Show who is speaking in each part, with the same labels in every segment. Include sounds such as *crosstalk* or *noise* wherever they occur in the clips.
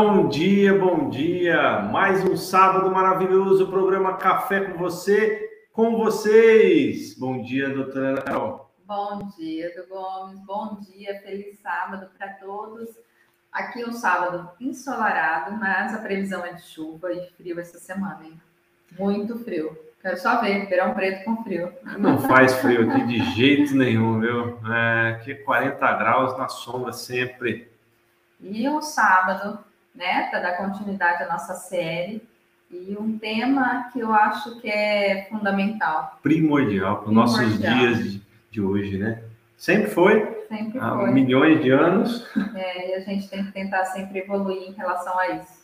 Speaker 1: Bom dia, bom dia. Mais um sábado maravilhoso, programa Café com você, com vocês. Bom dia, doutora Ana Carol.
Speaker 2: Bom dia, do Gomes. Bom dia, feliz sábado para todos. Aqui é um sábado ensolarado, mas a previsão é de chuva e frio essa semana, hein? Muito frio. Quero só ver, verão preto com frio.
Speaker 1: Não faz frio aqui de jeito nenhum, viu? É, aqui 40 graus na sombra sempre.
Speaker 2: E um sábado, né, para dar continuidade à nossa série. E um tema que eu acho que é fundamental.
Speaker 1: Primordial para os nossos dias de, de, hoje, né? Sempre foi.
Speaker 2: Sempre há foi.
Speaker 1: milhões de anos.
Speaker 2: É, e a gente tem que tentar sempre evoluir em relação a isso.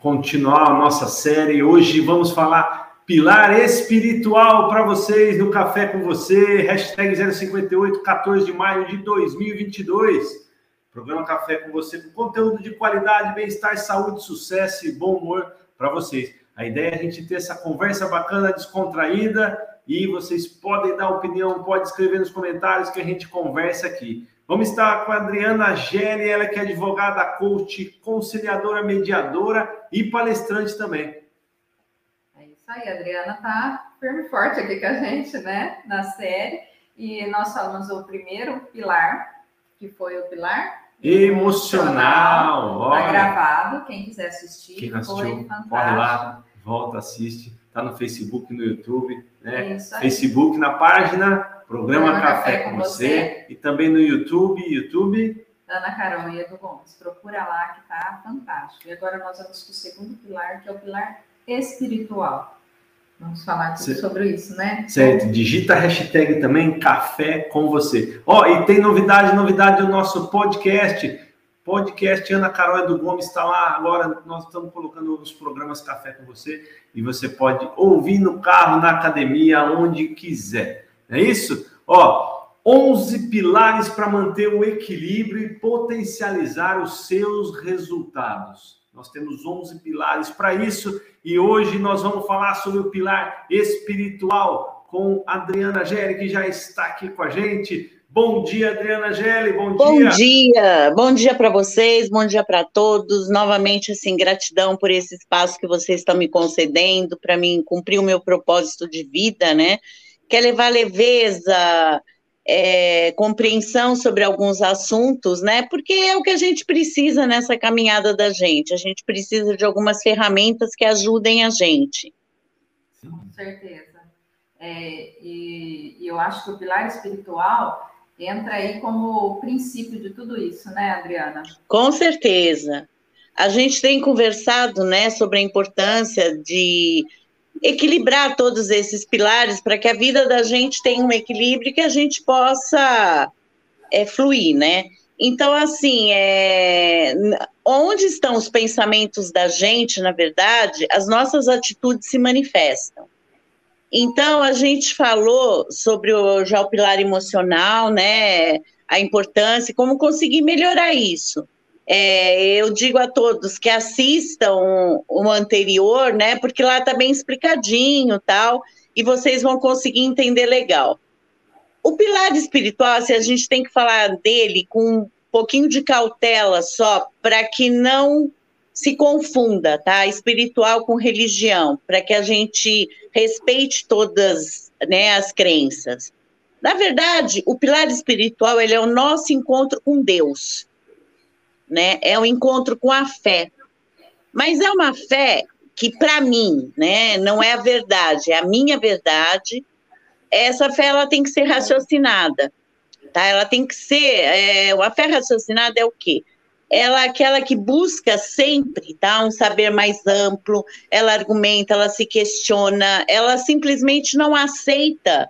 Speaker 1: Continuar a nossa série. Hoje vamos falar pilar espiritual para vocês no Café com Você. Hashtag 058, 14 de maio de 2022. Programa Café com você, com conteúdo de qualidade, bem-estar, saúde, sucesso e bom humor para vocês. A ideia é a gente ter essa conversa bacana, descontraída, e vocês podem dar opinião, pode escrever nos comentários que a gente conversa aqui. Vamos estar com a Adriana Gelli, ela que é advogada, coach, conciliadora, mediadora e palestrante também.
Speaker 2: É isso aí, a Adriana tá firme e forte aqui com a gente, né, na série. E nós falamos o primeiro pilar, que foi o pilar
Speaker 1: emocional.
Speaker 2: Está gravado, quem quiser assistir.
Speaker 1: Quem assistiu, corre lá, volta, assiste. Está no Facebook, no YouTube, né? Facebook na página Programa, Programa Café, Café, com você. você. e também no YouTube, YouTube.
Speaker 2: Ana Carol e Edu Gomes. Procura lá que tá fantástico. E agora nós vamos para o segundo pilar, que é o pilar espiritual. Vamos falar sobre isso, né?
Speaker 1: Certo. Digita a hashtag também café com você. Ó, oh, e tem novidade, novidade do nosso podcast. Podcast Ana Carol do Gomes está lá. Agora nós estamos colocando os programas Café com você e você pode ouvir no carro, na academia, onde quiser. É isso? Ó, 11 pilares para manter o equilíbrio e potencializar os seus resultados. Nós temos 11 pilares para isso e hoje nós vamos falar sobre o pilar espiritual com Adriana Gelli, que já está aqui com a gente. Bom dia, Adriana Gelli, bom,
Speaker 3: bom dia. Bom dia, bom dia para vocês, bom dia para todos. Novamente, assim, gratidão por esse espaço que vocês estão me concedendo para mim cumprir o meu propósito de vida, né? Quer levar leveza, é, compreensão sobre alguns assuntos, né? Porque é o que a gente precisa nessa caminhada da gente. A gente precisa de algumas ferramentas que ajudem a gente.
Speaker 2: Com certeza. É, e, e eu acho que o pilar espiritual entra aí como o princípio de tudo isso, né, Adriana?
Speaker 3: Com certeza. A gente tem conversado, né, sobre a importância de equilibrar todos esses pilares para que a vida da gente tenha um equilíbrio e que a gente possa é, fluir, né? Então, assim, é, onde estão os pensamentos da gente, na verdade, as nossas atitudes se manifestam. Então, a gente falou sobre o, já o pilar emocional, né? A importância, como conseguir melhorar isso. É, eu digo a todos que assistam o anterior, né? Porque lá está bem explicadinho tal, e vocês vão conseguir entender legal. O pilar espiritual, se a gente tem que falar dele com um pouquinho de cautela só, para que não se confunda, tá? Espiritual com religião, para que a gente respeite todas né, as crenças. Na verdade, o pilar espiritual ele é o nosso encontro com Deus né? É o um encontro com a fé. Mas é uma fé que, para mim, né, não é a verdade, é a minha verdade. Essa fé ela tem que ser raciocinada, tá? Ela tem que ser. É, a fé raciocinada é o quê? Ela é aquela que busca sempre tá, um saber mais amplo, ela argumenta, ela se questiona, ela simplesmente não aceita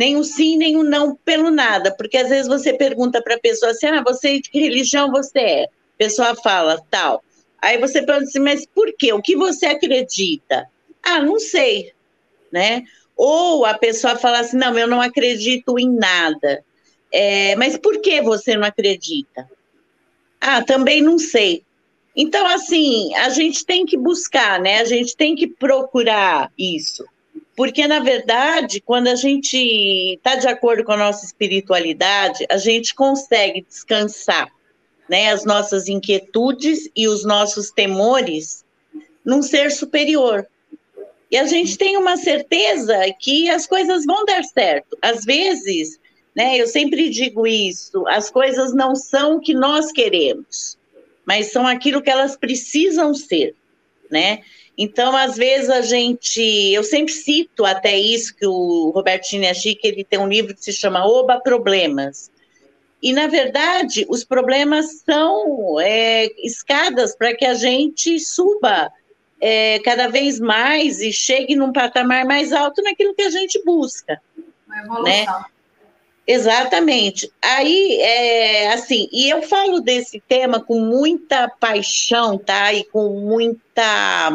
Speaker 3: nem o sim, nem o não pelo nada, porque às vezes você pergunta para a pessoa assim: ah, você de que religião você é? Pessoa fala tal. Aí você pergunta assim, mas por quê? O que você acredita? Ah, não sei, né? Ou a pessoa fala assim, não, eu não acredito em nada. É, mas por que você não acredita? Ah, também não sei. Então, assim, a gente tem que buscar, né? A gente tem que procurar isso. Porque, na verdade, quando a gente está de acordo com a nossa espiritualidade, a gente consegue descansar né, as nossas inquietudes e os nossos temores num ser superior. E a gente tem uma certeza que as coisas vão dar certo. Às vezes, né, eu sempre digo isso, as coisas não são o que nós queremos, mas são aquilo que elas precisam ser, né? Então, às vezes a gente, eu sempre cito até isso que o Robertinho Chique, ele tem um livro que se chama Oba Problemas. E, na verdade, os problemas são é, escadas para que a gente suba é, cada vez mais e chegue num patamar mais alto naquilo que a gente busca. Uma evolução. Né? Exatamente. Aí, é, assim, e eu falo desse tema com muita paixão, tá? E com muita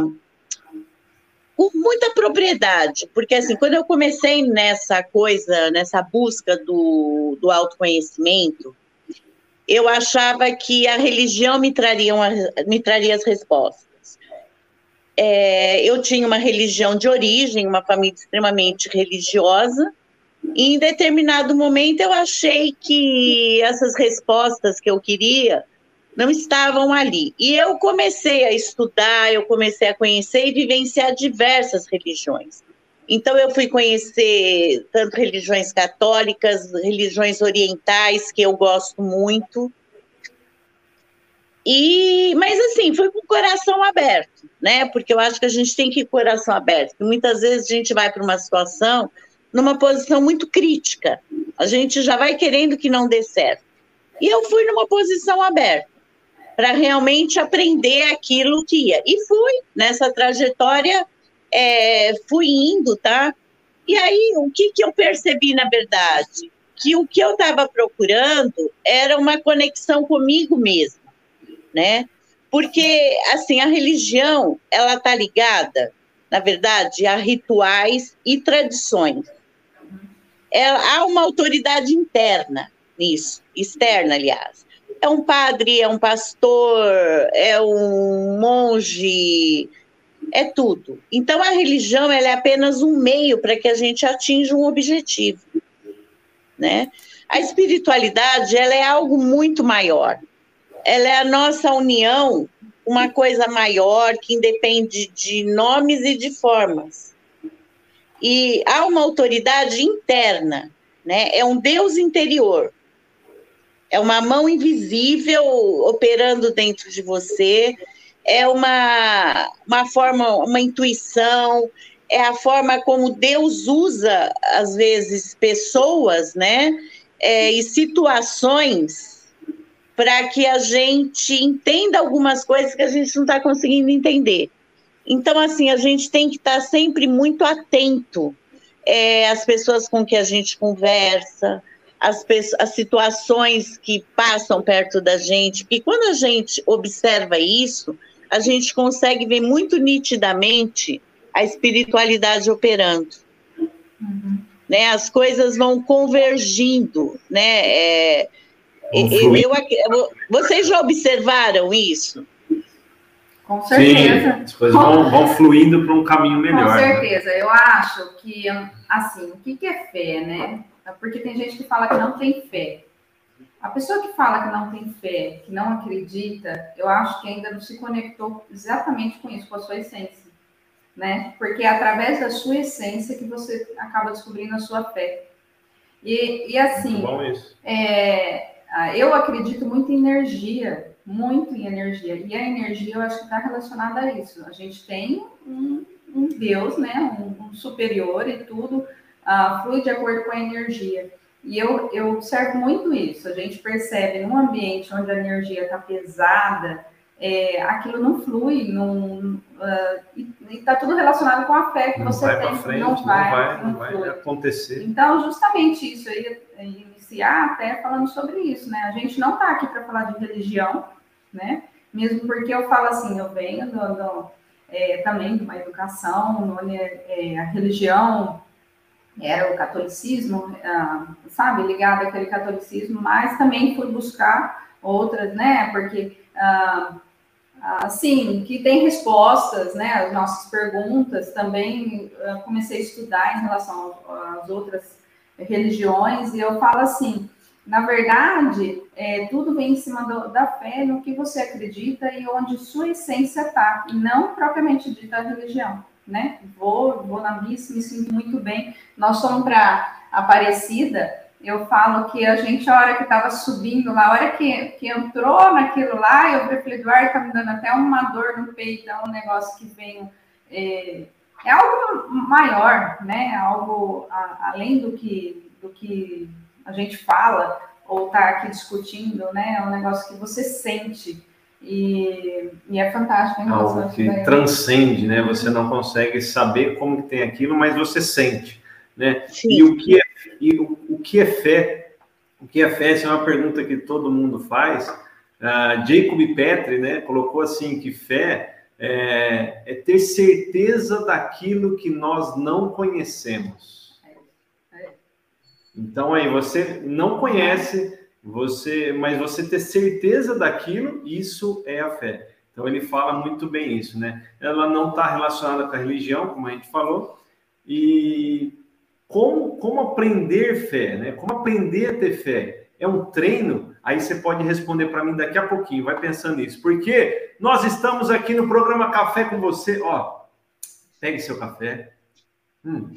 Speaker 3: com muita propriedade, porque assim, quando eu comecei nessa coisa, nessa busca do, do autoconhecimento, eu achava que a religião me traria, uma, me traria as respostas. É, eu tinha uma religião de origem, uma família extremamente religiosa, e em determinado momento eu achei que essas respostas que eu queria não estavam ali. E eu comecei a estudar, eu comecei a conhecer e vivenciar diversas religiões. Então eu fui conhecer tanto religiões católicas, religiões orientais que eu gosto muito, e, mas assim, foi com o coração aberto, né? Porque eu acho que a gente tem que ir com o coração aberto. Muitas vezes a gente vai para uma situação numa posição muito crítica. A gente já vai querendo que não dê certo. E eu fui numa posição aberta para realmente aprender aquilo que ia. E fui nessa trajetória, é, fui indo, tá? E aí, o que, que eu percebi na verdade? Que o que eu estava procurando era uma conexão comigo mesma né? Porque, assim, a religião, ela está ligada, na verdade, a rituais e tradições. É, há uma autoridade interna nisso, externa, aliás. É um padre, é um pastor, é um monge, é tudo. Então, a religião é apenas um meio para que a gente atinja um objetivo, né? A espiritualidade ela é algo muito maior ela é a nossa união, uma coisa maior que independe de nomes e de formas. E há uma autoridade interna, né? É um Deus interior. É uma mão invisível operando dentro de você. É uma, uma forma, uma intuição, é a forma como Deus usa, às vezes, pessoas, né? É, e situações para que a gente entenda algumas coisas que a gente não está conseguindo entender. Então, assim, a gente tem que estar tá sempre muito atento é, às pessoas com que a gente conversa, às, às situações que passam perto da gente, porque quando a gente observa isso, a gente consegue ver muito nitidamente a espiritualidade operando. Uhum. Né, as coisas vão convergindo, né? É, eu, eu, vocês já observaram isso?
Speaker 2: Com certeza. Sim,
Speaker 1: as coisas vão, vão fluindo para um caminho melhor.
Speaker 2: Com né? certeza. Né? Eu acho que, assim, o que é fé, né? Porque tem gente que fala que não tem fé. A pessoa que fala que não tem fé, que não acredita, eu acho que ainda não se conectou exatamente com isso, com a sua essência. Né? Porque é através da sua essência que você acaba descobrindo a sua fé. E, e assim, é, ah, eu acredito muito em energia, muito em energia. E a energia eu acho que está relacionada a isso. A gente tem um, um Deus, né, um, um, superior e tudo uh, flui de acordo com a energia. E eu, eu observo muito isso. A gente percebe num ambiente onde a energia está pesada, é, aquilo não flui, não, uh, e está tudo relacionado com a fé que
Speaker 1: não
Speaker 2: você tem.
Speaker 1: Frente, não vai, não vai, não, não vai acontecer.
Speaker 2: Então, justamente isso aí iniciar até falando sobre isso, né? A gente não está aqui para falar de religião, né? Mesmo porque eu falo assim, eu venho do, do, é, também de uma educação onde é, a religião era o catolicismo, ah, sabe, ligado àquele catolicismo, mas também fui buscar outras, né? Porque ah, assim, que tem respostas, né, às nossas perguntas, também ah, comecei a estudar em relação às outras religiões, e eu falo assim, Na verdade, é, tudo vem em cima do, da fé, no que você acredita e onde sua essência está, e não propriamente dita a religião, né? Vou, vou na missa, me sinto muito bem. Nós fomos para Aparecida, eu falo que a gente, a hora que estava subindo lá, a hora que, que entrou naquilo lá, eu falei, Eduardo, tá me dando até uma dor no peito, é um negócio que vem... É, é algo maior, né? Algo a, além do que, do que a gente fala ou está aqui discutindo, né? É um negócio que você sente. E, e é fantástico. Hein,
Speaker 1: Algo que transcende, né? Você não consegue saber como que tem aquilo, mas você sente, né? Sim. E o que é, e o, o, que é fé? O que é fé? Essa é uma pergunta que todo mundo faz. Uh, Jacob Petri, né? Colocou assim que fé é, é ter certeza daquilo que nós não conhecemos. Então aí você não conhece, você, mas você ter certeza daquilo, isso é a fé. Então ele fala muito bem isso, né? Ela não está relacionada com a religião, como a gente falou, e como, como aprender fé, né? Como aprender a ter fé? É um treino? Aí você pode responder para mim daqui a pouquinho, vai pensando nisso. Porque nós estamos aqui no programa Café com você, ó. Pegue seu café. Hum,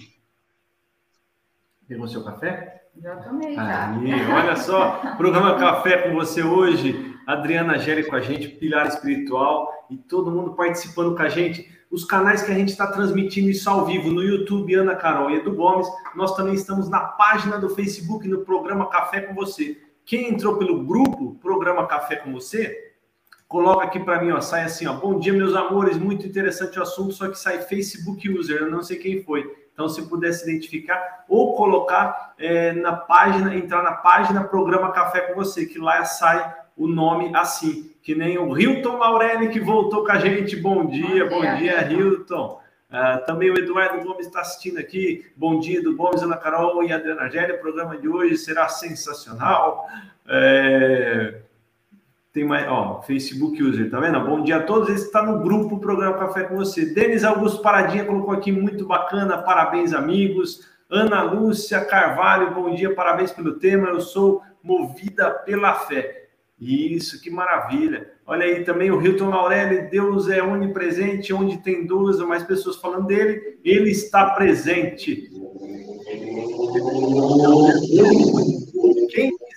Speaker 1: Pegou seu café?
Speaker 2: Já já. Aí,
Speaker 1: olha só, programa Café com você hoje. Adriana Gélia com a gente, Pilar Espiritual e todo mundo participando com a gente. Os canais que a gente está transmitindo isso ao vivo no YouTube, Ana Carol e Edu Gomes. Nós também estamos na página do Facebook, no programa Café com você. Quem entrou pelo grupo Programa Café com você, coloca aqui para mim, ó, sai assim, ó. Bom dia, meus amores, muito interessante o assunto, só que sai Facebook User, eu não sei quem foi. Então, se pudesse identificar ou colocar é, na página, entrar na página Programa Café com você, que lá sai o nome assim, que nem o Hilton Laurelli que voltou com a gente. Bom dia, bom, bom dia, dia, Hilton. Uh, também o Eduardo Gomes está assistindo aqui. Bom dia, do Gomes, Ana Carol e Adriana Gélia. O programa de hoje será sensacional. É... Tem mais, ó, Facebook User, tá vendo? Bom dia a todos. Esse está no grupo Programa Café com você. Denis Augusto Paradinha colocou aqui, muito bacana. Parabéns, amigos. Ana Lúcia Carvalho, bom dia, parabéns pelo tema. Eu sou movida pela fé. Isso, que maravilha. Olha aí também o Hilton Laurelli, Deus é onipresente, onde tem duas ou mais pessoas falando dele, ele está presente.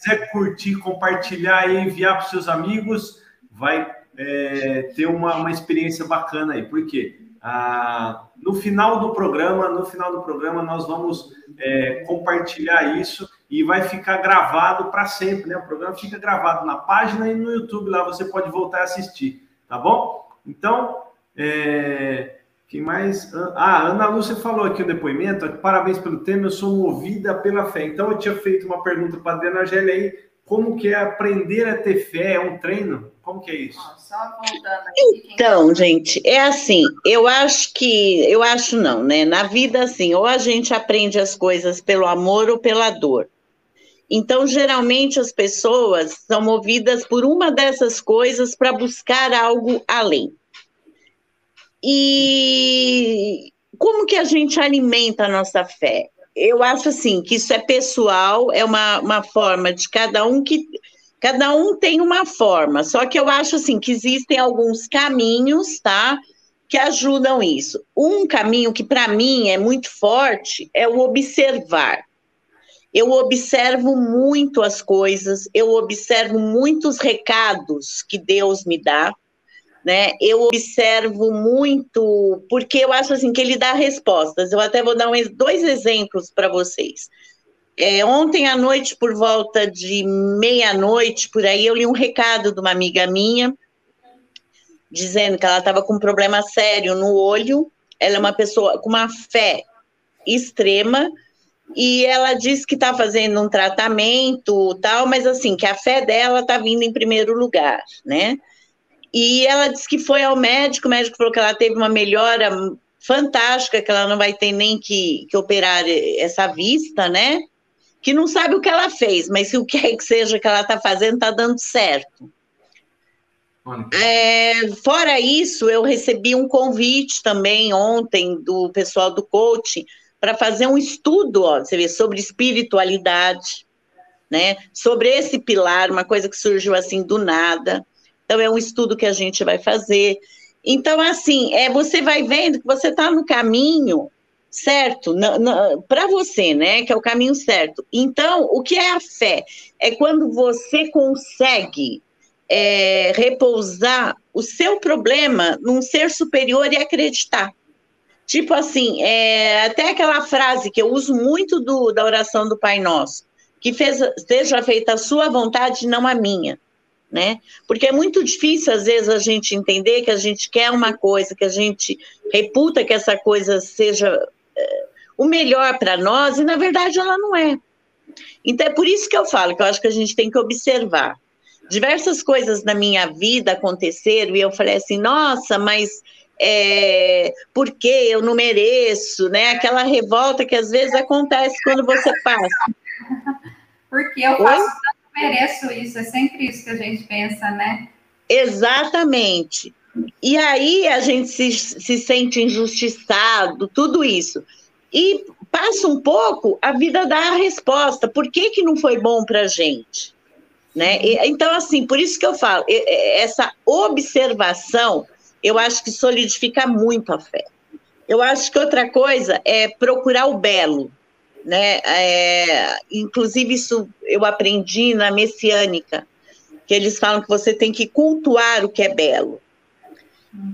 Speaker 1: Quiser curtir, compartilhar e enviar para seus amigos, vai é, ter uma, uma experiência bacana aí. Por quê? Ah, no final do programa, no final do programa, nós vamos é, compartilhar isso e vai ficar gravado para sempre, né? O programa fica gravado na página e no YouTube, lá você pode voltar a assistir, tá bom? Então, é, quem mais? Ah, Ana Lúcia falou aqui o depoimento. Parabéns pelo tema, eu sou movida pela fé. Então, eu tinha feito uma pergunta para a Adriana Gélia aí. Como que é aprender a ter fé? É um treino? Como que é isso?
Speaker 3: Então, gente, é assim, eu acho que, eu acho não, né? Na vida, assim, ou a gente aprende as coisas pelo amor ou pela dor. Então, geralmente, as pessoas são movidas por uma dessas coisas para buscar algo além. E como que a gente alimenta a nossa fé? Eu acho assim que isso é pessoal, é uma, uma forma de cada um que cada um tem uma forma. Só que eu acho assim que existem alguns caminhos, tá? Que ajudam isso. Um caminho que para mim é muito forte é o observar. Eu observo muito as coisas, eu observo muitos recados que Deus me dá né? Eu observo muito, porque eu acho assim que ele dá respostas. Eu até vou dar um, dois exemplos para vocês. É, ontem à noite, por volta de meia-noite, por aí, eu li um recado de uma amiga minha, dizendo que ela estava com um problema sério no olho. Ela é uma pessoa com uma fé extrema, e ela disse que está fazendo um tratamento tal, mas assim, que a fé dela está vindo em primeiro lugar, né? E ela disse que foi ao médico, o médico falou que ela teve uma melhora fantástica, que ela não vai ter nem que, que operar essa vista, né? Que não sabe o que ela fez, mas se o que é que seja que ela está fazendo, está dando certo. É, fora isso, eu recebi um convite também ontem do pessoal do coaching para fazer um estudo, ó, você vê, sobre espiritualidade né? Sobre esse pilar, uma coisa que surgiu assim do nada. Então, é um estudo que a gente vai fazer. Então, assim, é, você vai vendo que você está no caminho certo para você, né? Que é o caminho certo. Então, o que é a fé? É quando você consegue é, repousar o seu problema num ser superior e acreditar. Tipo assim, é, até aquela frase que eu uso muito do, da oração do Pai Nosso, que fez, seja feita a sua vontade, não a minha né? Porque é muito difícil, às vezes, a gente entender que a gente quer uma coisa, que a gente reputa que essa coisa seja é, o melhor para nós, e na verdade ela não é. Então é por isso que eu falo que eu acho que a gente tem que observar. Diversas coisas na minha vida aconteceram e eu falei assim, nossa, mas é, por que eu não mereço, né? Aquela revolta que às vezes acontece quando você passa. *laughs*
Speaker 2: Porque eu faço mereço isso, é sempre isso que a gente pensa, né?
Speaker 3: Exatamente. E aí a gente se, se sente injustiçado, tudo isso. E passa um pouco, a vida dá a resposta. Por que, que não foi bom para a gente? Né? Então, assim, por isso que eu falo, essa observação, eu acho que solidifica muito a fé. Eu acho que outra coisa é procurar o belo né? É, inclusive isso eu aprendi na messiânica, que eles falam que você tem que cultuar o que é belo.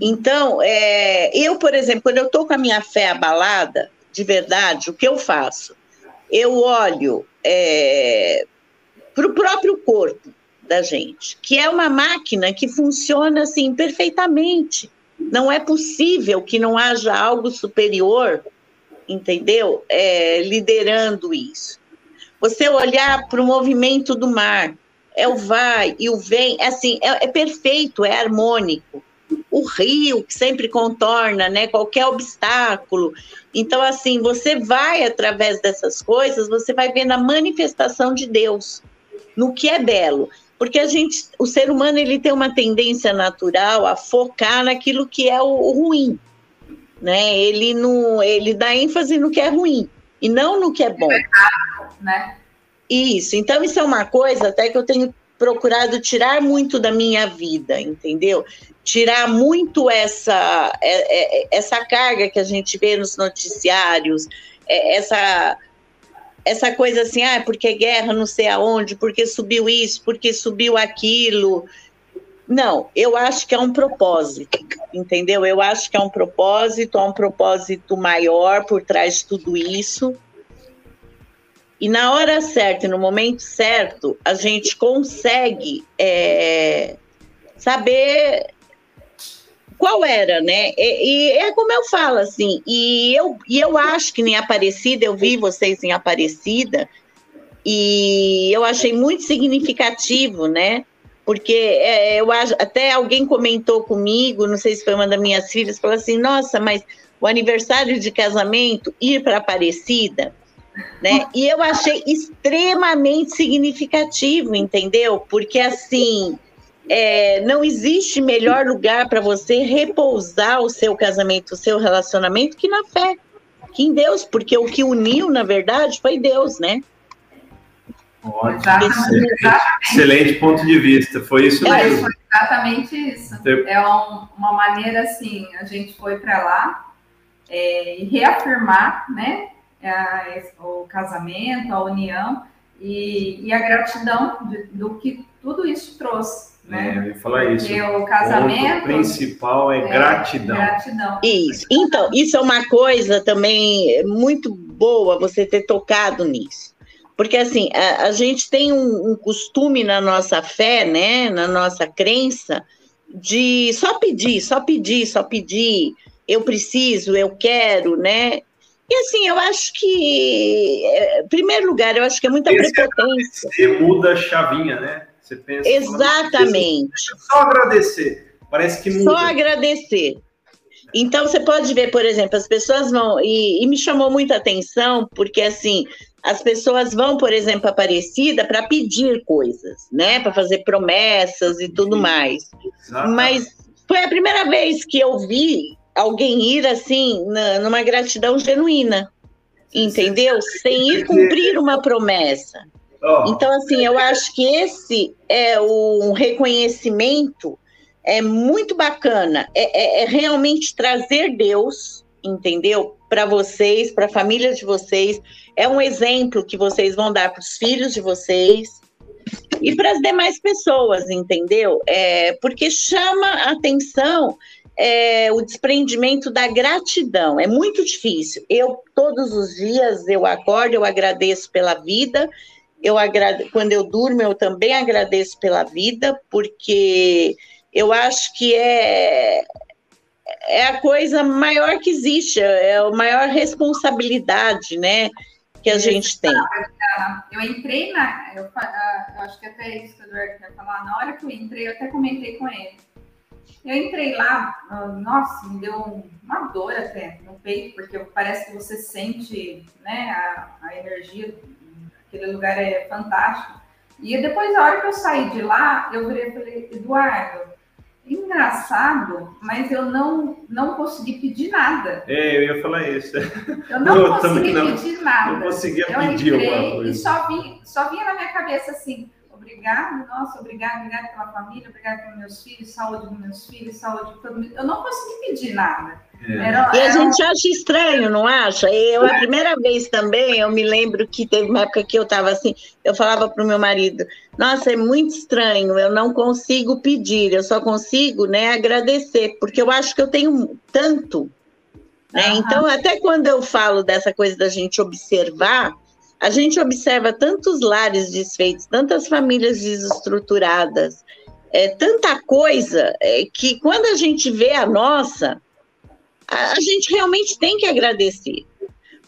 Speaker 3: Então, é, eu, por exemplo, quando eu estou com a minha fé abalada, de verdade, o que eu faço? Eu olho é, para o próprio corpo da gente, que é uma máquina que funciona assim perfeitamente. Não é possível que não haja algo superior entendeu? É, liderando isso. Você olhar para o movimento do mar, é o vai e o vem, é assim, é, é, perfeito, é harmônico. O rio que sempre contorna, né, qualquer obstáculo. Então, assim, você vai através dessas coisas, você vai vendo a manifestação de Deus no que é belo, porque a gente, o ser humano, ele tem uma tendência natural a focar naquilo que é o ruim né? Ele não, ele dá ênfase no que é ruim e não no que é bom. Né? Isso. Então isso é uma coisa até que eu tenho procurado tirar muito da minha vida, entendeu? Tirar muito essa é, é, essa carga que a gente vê nos noticiários, é, essa essa coisa assim, ah, porque guerra não sei aonde, porque subiu isso, porque subiu aquilo. Não, eu acho que é um propósito, entendeu? Eu acho que é um propósito, é um propósito maior por trás de tudo isso. E na hora certa e no momento certo, a gente consegue é, saber qual era, né? E, e, é como eu falo, assim, e eu, e eu acho que nem Aparecida, eu vi vocês em Aparecida, e eu achei muito significativo, né? Porque é, eu acho, até alguém comentou comigo, não sei se foi uma das minhas filhas, falou assim: nossa, mas o aniversário de casamento, ir para Aparecida, né? *laughs* E eu achei extremamente significativo, entendeu? Porque assim. É, não existe melhor lugar para você repousar o seu casamento, o seu relacionamento, que na fé, que em Deus, porque o que uniu, na verdade, foi Deus, né?
Speaker 1: Ótimo. Exatamente. Excelente ponto de vista. Foi isso
Speaker 2: é, mesmo. Foi exatamente isso. É um, uma maneira assim, a gente foi para lá é, e reafirmar, né, a, o casamento, a união e, e a gratidão de, do que tudo isso trouxe. Né?
Speaker 1: É, eu ia falar isso.
Speaker 2: Porque o casamento.
Speaker 1: O principal é, é gratidão.
Speaker 2: gratidão.
Speaker 3: Isso. Então, isso é uma coisa também muito boa você ter tocado nisso. Porque, assim, a, a gente tem um, um, costume na nossa fé, né, na nossa crença, de só pedir, só pedir, só pedir, eu preciso, eu quero, né? E, assim, eu acho que, é, em primeiro lugar, eu acho que é muita Esse prepotência.
Speaker 1: Você muda a chavinha, né? Você pensa.
Speaker 3: Exatamente.
Speaker 1: Só agradecer. Parece que muda.
Speaker 3: Só agradecer. Então, você pode ver, por exemplo, as pessoas vão. E, e me chamou muita atenção, porque, assim, as pessoas vão, por exemplo, Aparecida para pedir coisas, né? Para fazer promessas e tudo mais. Mas foi a primeira vez que eu vi alguém ir assim, na, numa gratidão genuína, entendeu? Sem ir cumprir uma promessa. Então, assim, eu acho que esse é um reconhecimento é muito bacana. É, é, é realmente trazer Deus, entendeu? Para vocês, para a família de vocês. É um exemplo que vocês vão dar para os filhos de vocês e para as demais pessoas, entendeu? É, porque chama a atenção é, o desprendimento da gratidão. É muito difícil. Eu, todos os dias, eu acordo, eu agradeço pela vida. Eu. Quando eu durmo, eu também agradeço pela vida, porque eu acho que é, é a coisa maior que existe, é a maior responsabilidade, né? que a gente tem.
Speaker 2: Eu entrei na. Eu, eu acho que até isso que o Eduardo quer falar. Na hora que eu entrei, eu até comentei com ele. Eu entrei lá, nossa, me deu uma dor até no peito, porque parece que você sente né, a, a energia, aquele lugar é fantástico. E depois, a hora que eu saí de lá, eu virei e falei, Eduardo, engraçado, mas eu não, não consegui pedir nada.
Speaker 1: É, eu ia falar isso.
Speaker 2: Eu *laughs* não, consegui não, pedir nada.
Speaker 1: Não conseguia eu pedir alguma coisa.
Speaker 2: E só vinha, só vinha na minha cabeça assim, obrigado, nossa, obrigado, obrigado pela família, obrigado pelos meus filhos, saúde dos meus filhos, saúde de todo mundo. Eu não consegui pedir nada.
Speaker 3: É. Era, e a gente acha estranho, não acha? Eu, a primeira vez também, eu me lembro que teve uma época que eu estava assim, eu falava para o meu marido, nossa, é muito estranho, eu não consigo pedir, eu só consigo né, agradecer, porque eu acho que eu tenho tanto. Né? Uhum. Então, até quando eu falo dessa coisa da gente observar, a gente observa tantos lares desfeitos, tantas famílias desestruturadas, é, tanta coisa é, que quando a gente vê a nossa, a, a gente realmente tem que agradecer.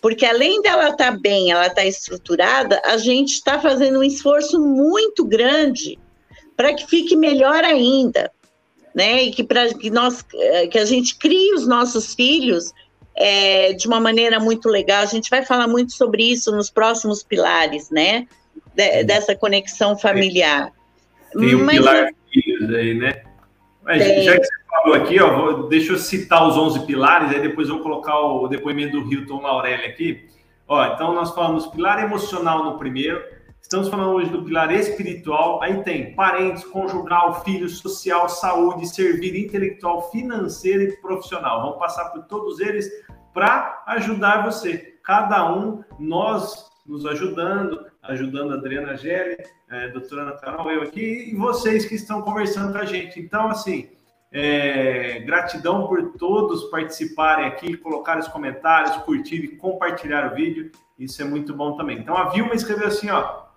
Speaker 3: Porque além dela estar tá bem, ela está estruturada, a gente está fazendo um esforço muito grande para que fique melhor ainda, né? E que para que nós é, que a gente crie os nossos filhos é, de uma maneira muito legal. A gente vai falar muito sobre isso nos próximos pilares, né? De, dessa conexão familiar.
Speaker 1: Tem o Mas, pilar filhos aí, né? Mas, já que você falou aqui, ó, vou, deixa eu citar os 11 pilares, aí depois eu vou colocar o depoimento do Hilton Laurelli aqui. Ó, então nós falamos pilar emocional no primeiro, estamos falando hoje do pilar espiritual, aí tem parentes, conjugal, filho, social, saúde, servir intelectual, financeiro e profissional. Vamos passar por todos eles para ajudar você. Cada um, nós nos ajudando, ajudando a Adriana Gelli, a doutora Ana Carol, eu aqui, e vocês que estão conversando com a gente. Então, assim, é, gratidão por todos participarem aqui, colocarem os comentários, curtirem, compartilhar o vídeo. Isso é muito bom também. Então, a Vilma escreveu assim, ó.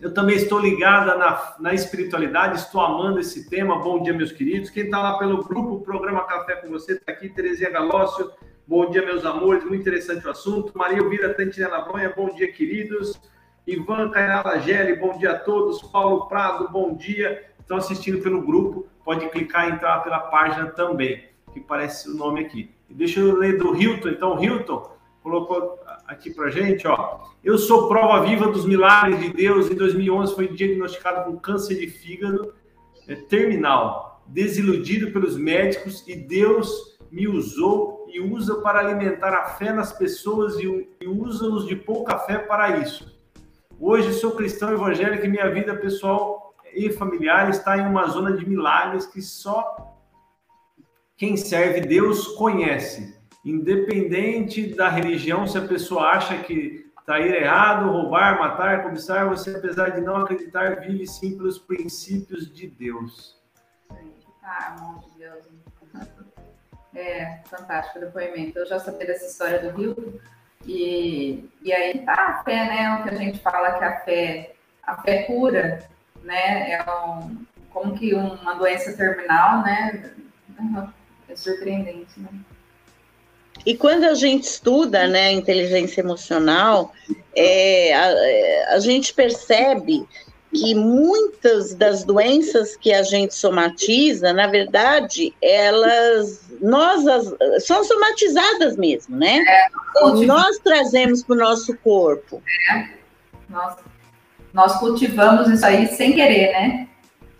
Speaker 1: Eu também estou ligada na, na espiritualidade, estou amando esse tema. Bom dia, meus queridos. Quem está lá pelo grupo Programa Café com você, está aqui, Terezinha Galócio, Bom dia, meus amores. Muito interessante o assunto. Maria Elvira Tantinela Bronha, bom dia, queridos. Ivan Cairala Gelli, bom dia a todos. Paulo Prado, bom dia. Estão assistindo pelo grupo, pode clicar e entrar pela página também, que parece o nome aqui. deixa eu ler do Hilton. Então, Hilton colocou aqui para gente, ó. Eu sou prova viva dos milagres de Deus. Em 2011 foi diagnosticado com câncer de fígado é, terminal, desiludido pelos médicos e Deus me usou e usa para alimentar a fé nas pessoas e, e usa-os de pouca fé para isso. Hoje sou cristão evangélico e minha vida pessoal e familiar está em uma zona de milagres que só quem serve Deus conhece. Independente da religião, se a pessoa acha que está errado, roubar, matar, cobiçar, você, apesar de não acreditar, vive sim pelos princípios de Deus.
Speaker 2: Ah, amor de Deus. É, fantástico o depoimento. Eu já sabia dessa história do Rio. E, e aí tá a fé, né? O que a gente fala que a fé, a fé cura, né? É um, como que uma doença terminal, né? É surpreendente, né?
Speaker 3: E quando a gente estuda né, inteligência emocional, é, a, a gente percebe que muitas das doenças que a gente somatiza, na verdade, elas nós as, são somatizadas mesmo, né? É, nós trazemos para o nosso corpo.
Speaker 2: É. Nós, nós cultivamos isso aí sem querer, né?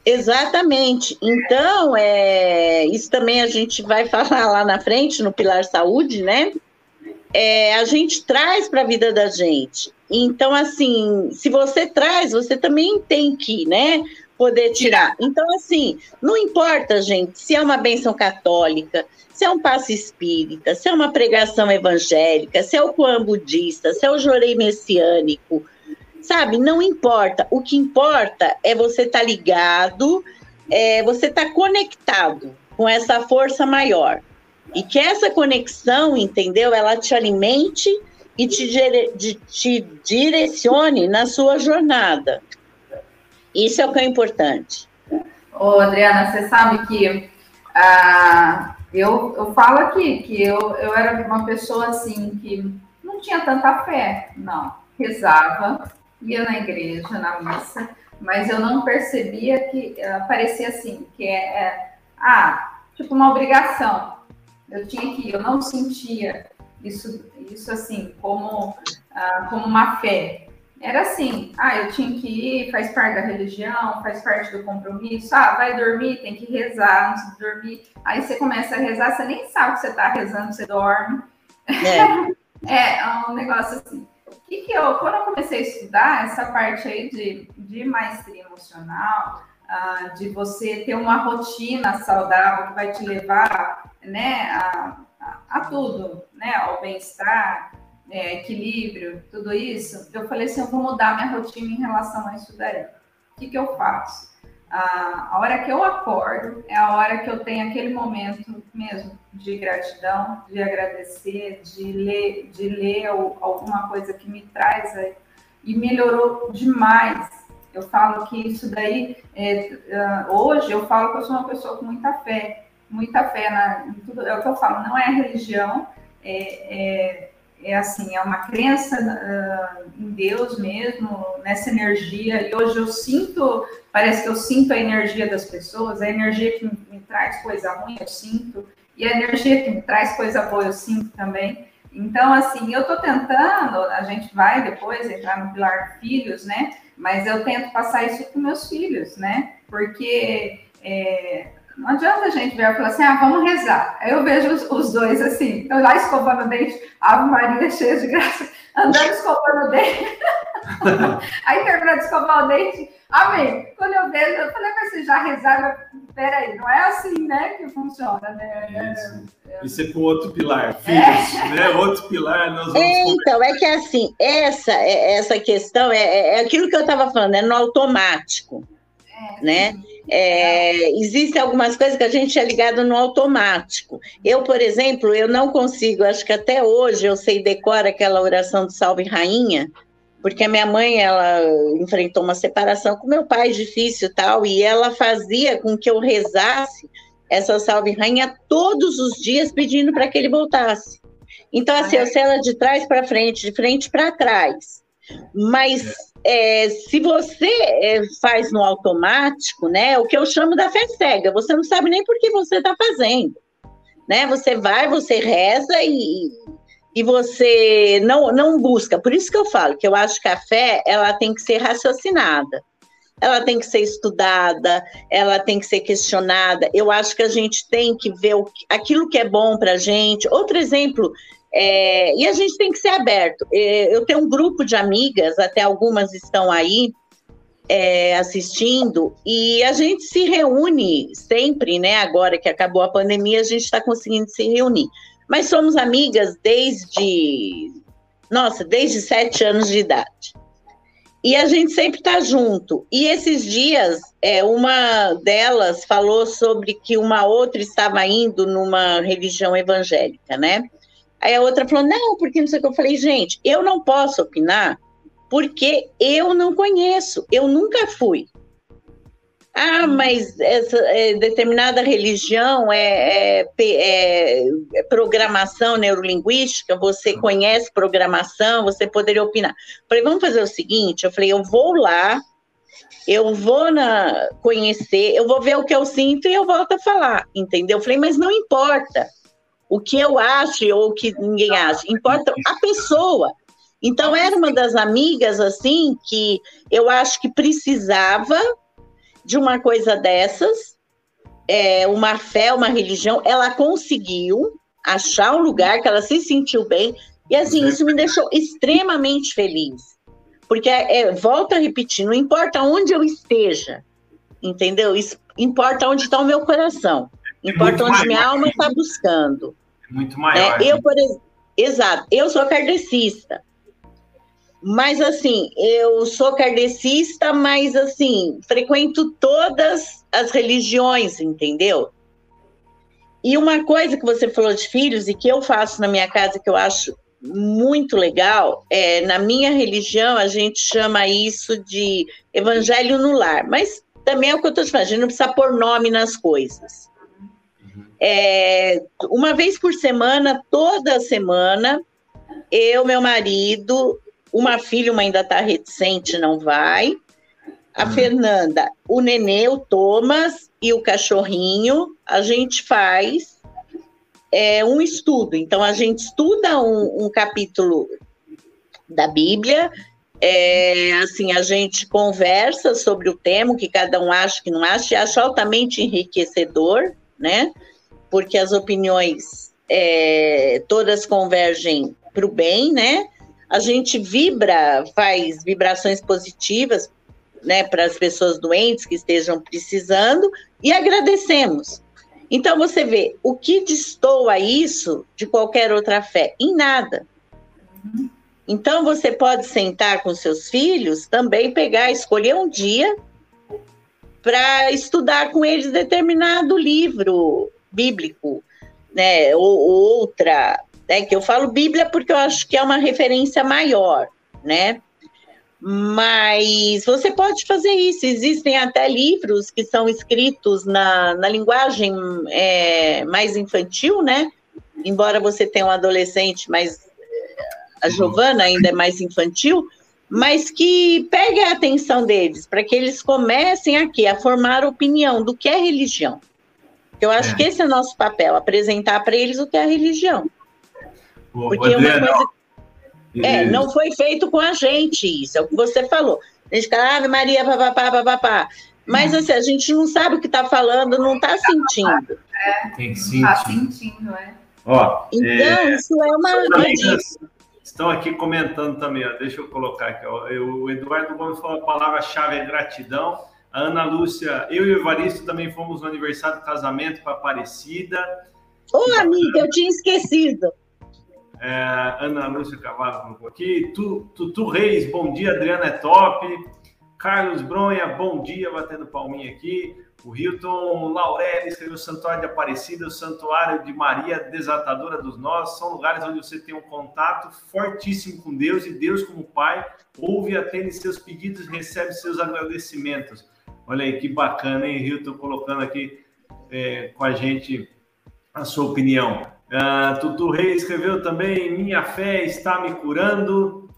Speaker 3: Exatamente. Então, é, isso também a gente vai *laughs* falar lá na frente, no Pilar Saúde, né? É, a gente traz para a vida da gente. Então, assim, se você traz, você também tem que, né, poder tirar. Então, assim, não importa, gente, se é uma benção católica, se é um passe espírita, se é uma pregação evangélica, se é o Kuan budista, se é o jorei messiânico, sabe? Não importa. O que importa é você estar tá ligado, é, você estar tá conectado com essa força maior. E que essa conexão, entendeu? Ela te alimente e te, de, te direcione na sua jornada. Isso é o que é importante.
Speaker 2: Ô, Adriana, você sabe que ah, eu, eu falo aqui que eu, eu era uma pessoa assim que não tinha tanta fé, não. Rezava, ia na igreja, na missa, mas eu não percebia que uh, parecia assim, que é, é, ah, tipo uma obrigação. Eu tinha que ir, eu não sentia isso, isso assim, como, uh, como uma fé. Era assim, ah, eu tinha que ir, faz parte da religião, faz parte do compromisso, ah, vai dormir, tem que rezar antes de dormir. Aí você começa a rezar, você nem sabe que você está rezando, você dorme. *laughs* É. é, um negócio assim. Que que eu, quando eu comecei a estudar essa parte aí de, de maestria emocional, uh, de você ter uma rotina saudável que vai te levar, né, a, a, a tudo, né, ao bem-estar, é, equilíbrio, tudo isso, eu falei assim, eu vou mudar minha rotina em relação a isso daí. O que, que eu faço? Ah, a hora que eu acordo é a hora que eu tenho aquele momento mesmo de gratidão, de agradecer, de ler, de ler alguma coisa que me traz aí. e melhorou demais. Eu falo que isso daí, é, uh, hoje eu falo que eu sou uma pessoa com muita fé, muita fé na, em tudo, é o que eu falo, não é religião, é, é é assim, é uma crença uh, em Deus mesmo, nessa energia, e hoje eu sinto, parece que eu sinto a energia das pessoas, a energia que me, me traz coisa ruim, eu sinto, e a energia que me traz coisa boa, eu sinto também. Então, assim, eu estou tentando, a gente vai depois entrar no pilar filhos, né? Mas eu tento passar isso para meus filhos, né? Porque é, não adianta a gente ver e falar assim, ah, vamos rezar. Aí eu vejo os, os dois assim, eu lá escovando o dente, Ave Maria cheia de graça, andando escovando o dente. *laughs* Aí termina de escovar o dente, amém. Quando eu vejo, eu falei, mas você já rezaram? Peraí, não é assim, né, que funciona, né?
Speaker 1: Isso, é, Isso é com outro pilar, filhos, é. né? Outro pilar, nós vamos
Speaker 3: é, Então, é que assim, essa, é, essa questão é, é aquilo que eu estava falando, é no automático, é, né? Sim. É, existem algumas coisas que a gente é ligado no automático. Eu, por exemplo, eu não consigo, acho que até hoje eu sei decorar aquela oração do Salve Rainha, porque a minha mãe ela enfrentou uma separação com meu pai difícil tal, e ela fazia com que eu rezasse essa Salve Rainha todos os dias pedindo para que ele voltasse. Então, assim, eu sei ela de trás para frente, de frente para trás. Mas é, se você é, faz no automático, né, o que eu chamo da fé cega, você não sabe nem por que você está fazendo, né? Você vai, você reza e, e você não, não busca. Por isso que eu falo que eu acho que a fé ela tem que ser raciocinada, ela tem que ser estudada, ela tem que ser questionada. Eu acho que a gente tem que ver o, aquilo que é bom para a gente. Outro exemplo é, e a gente tem que ser aberto. É, eu tenho um grupo de amigas, até algumas estão aí é, assistindo, e a gente se reúne sempre, né? Agora que acabou a pandemia, a gente está conseguindo se reunir. Mas somos amigas desde, nossa, desde sete anos de idade. E a gente sempre está junto. E esses dias, é, uma delas falou sobre que uma outra estava indo numa religião evangélica, né? Aí a outra falou, não, porque não sei o que. Eu falei, gente, eu não posso opinar porque eu não conheço, eu nunca fui. Ah, mas essa é, determinada religião é, é, é, é, programação neurolinguística, você conhece programação, você poderia opinar. Falei, vamos fazer o seguinte, eu falei, eu vou lá, eu vou na, conhecer, eu vou ver o que eu sinto e eu volto a falar, entendeu? Eu falei, mas não importa o que eu acho ou o que ninguém acha, importa a pessoa. Então, era uma das amigas, assim, que eu acho que precisava de uma coisa dessas, é, uma fé, uma religião, ela conseguiu achar um lugar que ela se sentiu bem, E assim, isso me deixou extremamente feliz. Porque, é, é, volto a repetir, não importa onde eu esteja, entendeu? Isso importa onde está o meu coração. Importa onde minha alma está buscando.
Speaker 1: Muito maior.
Speaker 3: É, eu, por exemplo, exato, eu sou kardecista. Mas assim, eu sou kardecista, mas assim, frequento todas as religiões, entendeu? E uma coisa que você falou de filhos e que eu faço na minha casa que eu acho muito legal, é, na minha religião a gente chama isso de evangelho no lar, mas também é o que eu estou te falando, a gente não precisa pôr nome nas coisas. É, uma vez por semana, toda semana, eu, meu marido, uma filha, uma ainda está reticente, não vai. A uhum. Fernanda, o nenê, o Thomas e o cachorrinho, a gente faz é, um estudo. Então, a gente estuda um, um capítulo da Bíblia, é, assim, a gente conversa sobre o tema, que cada um acha que não acha, e acho altamente enriquecedor, né? Porque as opiniões é, todas convergem para o bem, né? A gente vibra, faz vibrações positivas, né, para as pessoas doentes que estejam precisando e agradecemos. Então você vê o que destoa isso de qualquer outra fé? Em nada. Então você pode sentar com seus filhos, também pegar, escolher um dia para estudar com eles determinado livro bíblico, né, ou, ou outra, né, que eu falo Bíblia porque eu acho que é uma referência maior, né? Mas você pode fazer isso. Existem até livros que são escritos na, na linguagem é, mais infantil, né? Embora você tenha um adolescente, mas a Giovana ainda é mais infantil, mas que pegue a atenção deles, para que eles comecem aqui a formar opinião do que é religião. Eu acho é. que esse é o nosso papel, apresentar para eles o que é religião. Porque é uma coisa é, não foi feito com a gente isso, é o que você falou. A gente fala, Ave Maria, papapá, papapá. Mas assim, a gente não sabe o que está falando, não está sentindo.
Speaker 2: É, Tem que sentir. Está sentindo, é.
Speaker 1: Ó,
Speaker 3: então, é, isso é uma.
Speaker 1: Estão aqui comentando também, ó, deixa eu colocar aqui. Ó, eu, o Eduardo Gomes falou a palavra-chave é gratidão. A Ana Lúcia, eu e o Evaristo também fomos no aniversário do casamento para Aparecida.
Speaker 3: Ô, amiga, eu tinha esquecido.
Speaker 1: É, Ana Lúcia Cavalo colocou aqui. Tutu, Tutu Reis, bom dia. Adriana é top. Carlos Bronha, bom dia, batendo palminha aqui. O Hilton Laurel escreveu Santuário de Aparecida, o Santuário de Maria, Desatadora dos Nós. São lugares onde você tem um contato fortíssimo com Deus e Deus, como Pai, ouve e atende seus pedidos, recebe seus agradecimentos. Olha aí que bacana, hein, Hilton, colocando aqui é, com a gente a sua opinião. Uh, Tutu Reis escreveu também: Minha fé está me curando.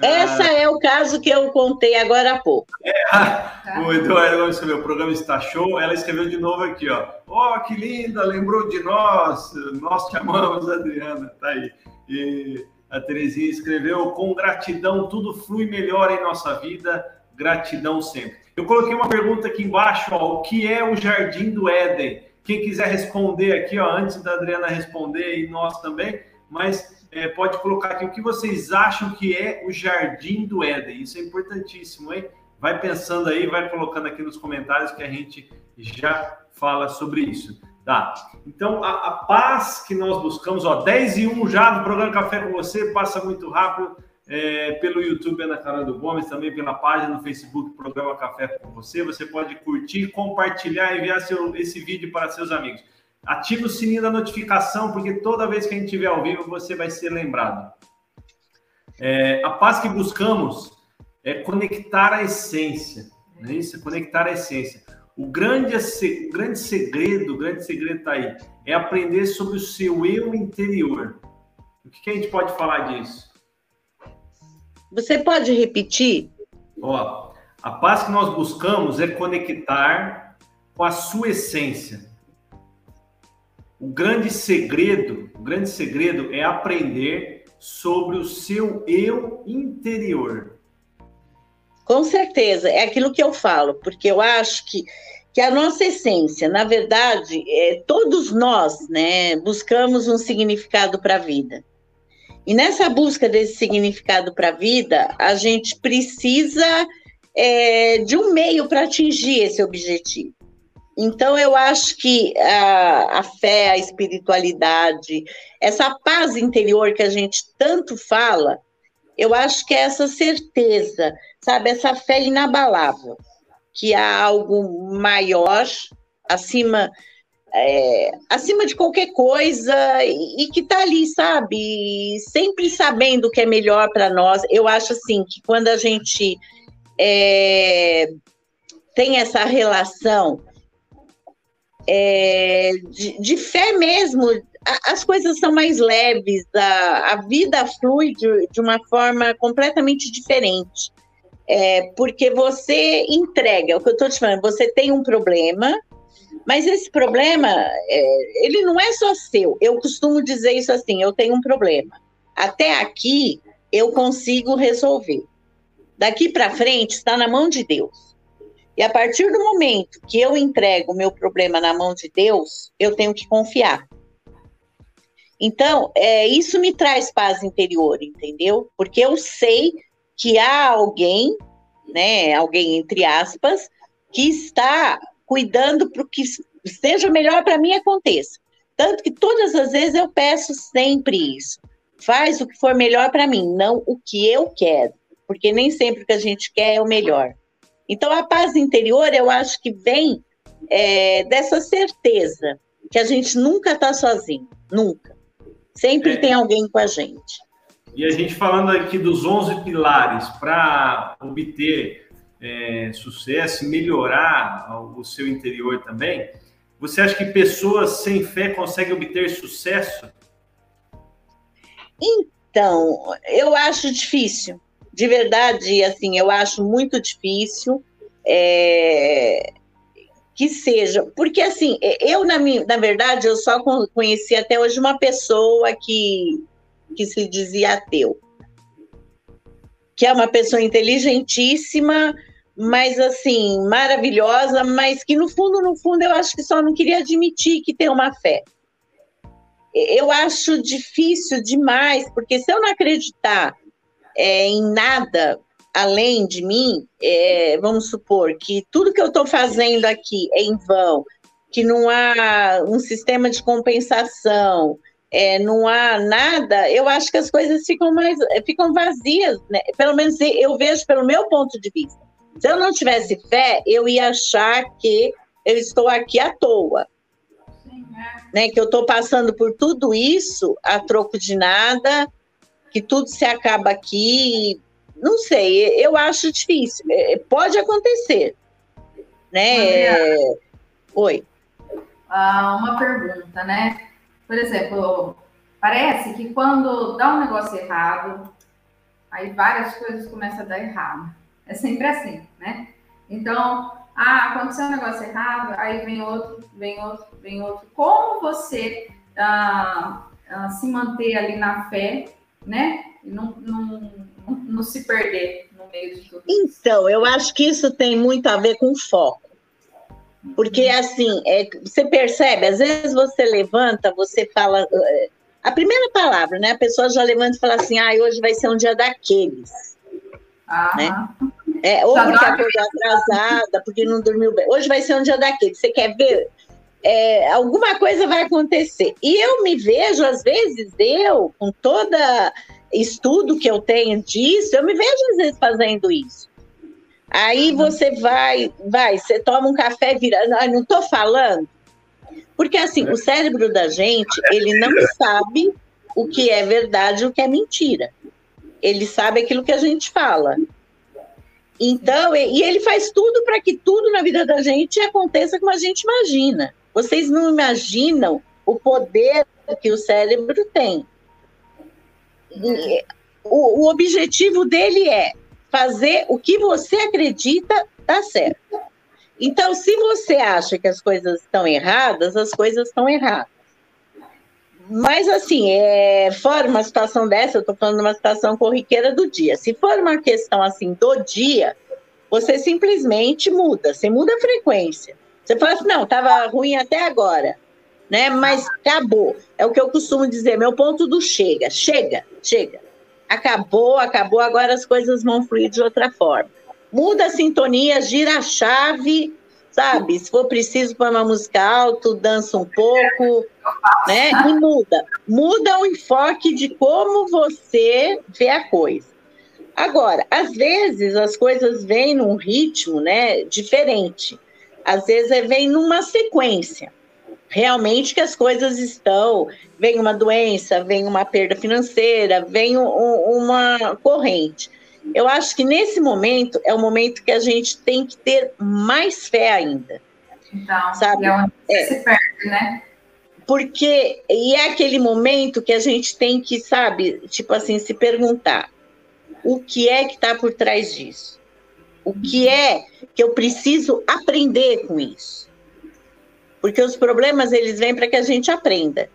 Speaker 3: Essa uh, é o caso que eu contei agora há pouco.
Speaker 1: É, *laughs* o Eduardo escreveu: o programa está show. Ela escreveu de novo aqui: ó. Oh, que linda, lembrou de nós. Nós te amamos, Adriana. Tá aí. E a Terezinha escreveu: Com gratidão, tudo flui melhor em nossa vida. Gratidão sempre. Eu coloquei uma pergunta aqui embaixo: ó, o que é o Jardim do Éden? Quem quiser responder aqui, ó, antes da Adriana responder e nós também, mas é, pode colocar aqui o que vocês acham que é o Jardim do Éden. Isso é importantíssimo, hein? Vai pensando aí, vai colocando aqui nos comentários que a gente já fala sobre isso. Tá. Então, a, a paz que nós buscamos, ó, 10 e 1 já do programa Café com você, passa muito rápido é, pelo YouTube Ana Carol do Gomes, também pela página no Facebook Programa Café com você. Você pode curtir, compartilhar, enviar seu, esse vídeo para seus amigos. Ative o sininho da notificação, porque toda vez que a gente estiver ao vivo, você vai ser lembrado. É, a paz que buscamos é conectar a essência, é isso? Conectar a essência. O grande, o grande segredo, o grande segredo está aí, é aprender sobre o seu eu interior. O que, que a gente pode falar disso?
Speaker 3: Você pode repetir?
Speaker 1: Ó, a paz que nós buscamos é conectar com a sua essência. O grande segredo, o grande segredo é aprender sobre o seu eu interior.
Speaker 3: Com certeza, é aquilo que eu falo, porque eu acho que, que a nossa essência, na verdade, é, todos nós, né, buscamos um significado para a vida. E nessa busca desse significado para a vida, a gente precisa é, de um meio para atingir esse objetivo. Então, eu acho que a, a, fé, a espiritualidade, essa paz interior que a gente tanto fala, eu acho que é essa certeza, sabe, essa fé inabalável, que há algo maior acima é, acima de qualquer coisa e, e que está ali, sabe? Sempre sabendo o que é melhor para nós. Eu acho assim que quando a gente é, tem essa relação é, de, de, fé mesmo, as coisas são mais leves, a, a vida flui de, de, uma forma completamente diferente. É, porque você entrega, é o que eu estou te falando, você tem um problema, mas esse problema, é, ele não é só seu. Eu costumo dizer isso assim: eu tenho um problema. Até aqui eu consigo resolver. Daqui para frente está na mão de Deus. E a partir do momento que eu entrego o meu problema na mão de Deus, eu tenho que confiar. Então, é, isso me traz paz interior, entendeu? Porque eu sei que há alguém, né, alguém entre aspas, que está cuidando para que seja melhor para mim aconteça. Tanto que todas as vezes eu peço sempre isso. Faz o que for melhor para mim, não o que eu quero, porque nem sempre o que a gente quer é o melhor. Então a paz interior eu acho que vem é, dessa certeza que a gente nunca está sozinho, nunca. Sempre é. tem alguém com a gente.
Speaker 1: E a gente falando aqui dos 11 pilares para obter é, sucesso e melhorar o seu interior também, você acha que pessoas sem fé conseguem obter sucesso?
Speaker 3: Então, eu acho difícil. De verdade, assim, eu acho muito difícil é, que seja. Porque, assim, eu, na, minha, na verdade, eu só conheci até hoje uma pessoa que, que se dizia ateu. Que é uma pessoa inteligentíssima, mas assim, maravilhosa, mas que no fundo, no fundo, eu acho que só não queria admitir que tem uma fé. Eu acho difícil demais, porque se eu não acreditar é, em nada além de mim, é, vamos supor que tudo que eu estou fazendo aqui é em vão, que não há um sistema de compensação, é, não há nada, eu acho que as coisas ficam mais ficam vazias, né? Pelo menos eu vejo pelo meu ponto de vista. Se eu não tivesse fé, eu ia achar que eu estou aqui à toa. É. Né, que eu estou passando por tudo isso a troco de nada, que tudo se acaba aqui. Não sei, eu acho difícil. É, pode acontecer. Né? Oi.
Speaker 2: Ah, uma pergunta, né? Por exemplo, parece que quando dá um negócio errado, aí várias coisas começam a dar errado. É sempre assim, né? Então, ah, aconteceu um negócio errado, aí vem outro, vem outro, vem outro. Como você ah, ah, se manter ali na fé, né? E não, não, não, não se perder no meio de tudo?
Speaker 3: Então, eu acho que isso tem muito a ver com foco. Porque, assim, é, você percebe, às vezes você levanta, você fala. Eh, a primeira palavra, né? A pessoa já levanta e fala assim: ah, hoje vai ser um dia daqueles. Ah. Né? É, ou porque acordou atrasada, porque não dormiu bem. Hoje vai ser um dia daquele. Você quer ver? É, alguma coisa vai acontecer. E eu me vejo, às vezes, eu, com toda estudo que eu tenho disso, eu me vejo, às vezes, fazendo isso. Aí você vai, vai, você toma um café virando. Ah, não estou falando. Porque, assim, o cérebro da gente, ele não sabe o que é verdade e o que é mentira. Ele sabe aquilo que a gente fala. Então, e ele faz tudo para que tudo na vida da gente aconteça como a gente imagina. Vocês não imaginam o poder que o cérebro tem. O, o objetivo dele é fazer o que você acredita dar certo. Então, se você acha que as coisas estão erradas, as coisas estão erradas. Mas, assim, é, fora uma situação dessa, eu estou falando de uma situação corriqueira do dia. Se for uma questão, assim, do dia, você simplesmente muda, você muda a frequência. Você fala assim, não, estava ruim até agora. né? Mas acabou. É o que eu costumo dizer, meu ponto do chega. Chega, chega. Acabou, acabou, agora as coisas vão fluir de outra forma. Muda a sintonia, gira a chave, sabe? Se for preciso para uma música alto, dança um pouco, né? E muda. Muda o enfoque de como você vê a coisa. Agora, às vezes as coisas vêm num ritmo, né, diferente. Às vezes é, vem numa sequência. Realmente que as coisas estão, vem uma doença, vem uma perda financeira, vem um, uma corrente. Eu acho que nesse momento é o momento que a gente tem que ter mais fé ainda.
Speaker 2: Então, sabe? É onde é, se perde, né?
Speaker 3: Porque e é aquele momento que a gente tem que, sabe, tipo assim, se perguntar: o que é que está por trás disso? O que é que eu preciso aprender com isso? Porque os problemas eles vêm para que a gente aprenda.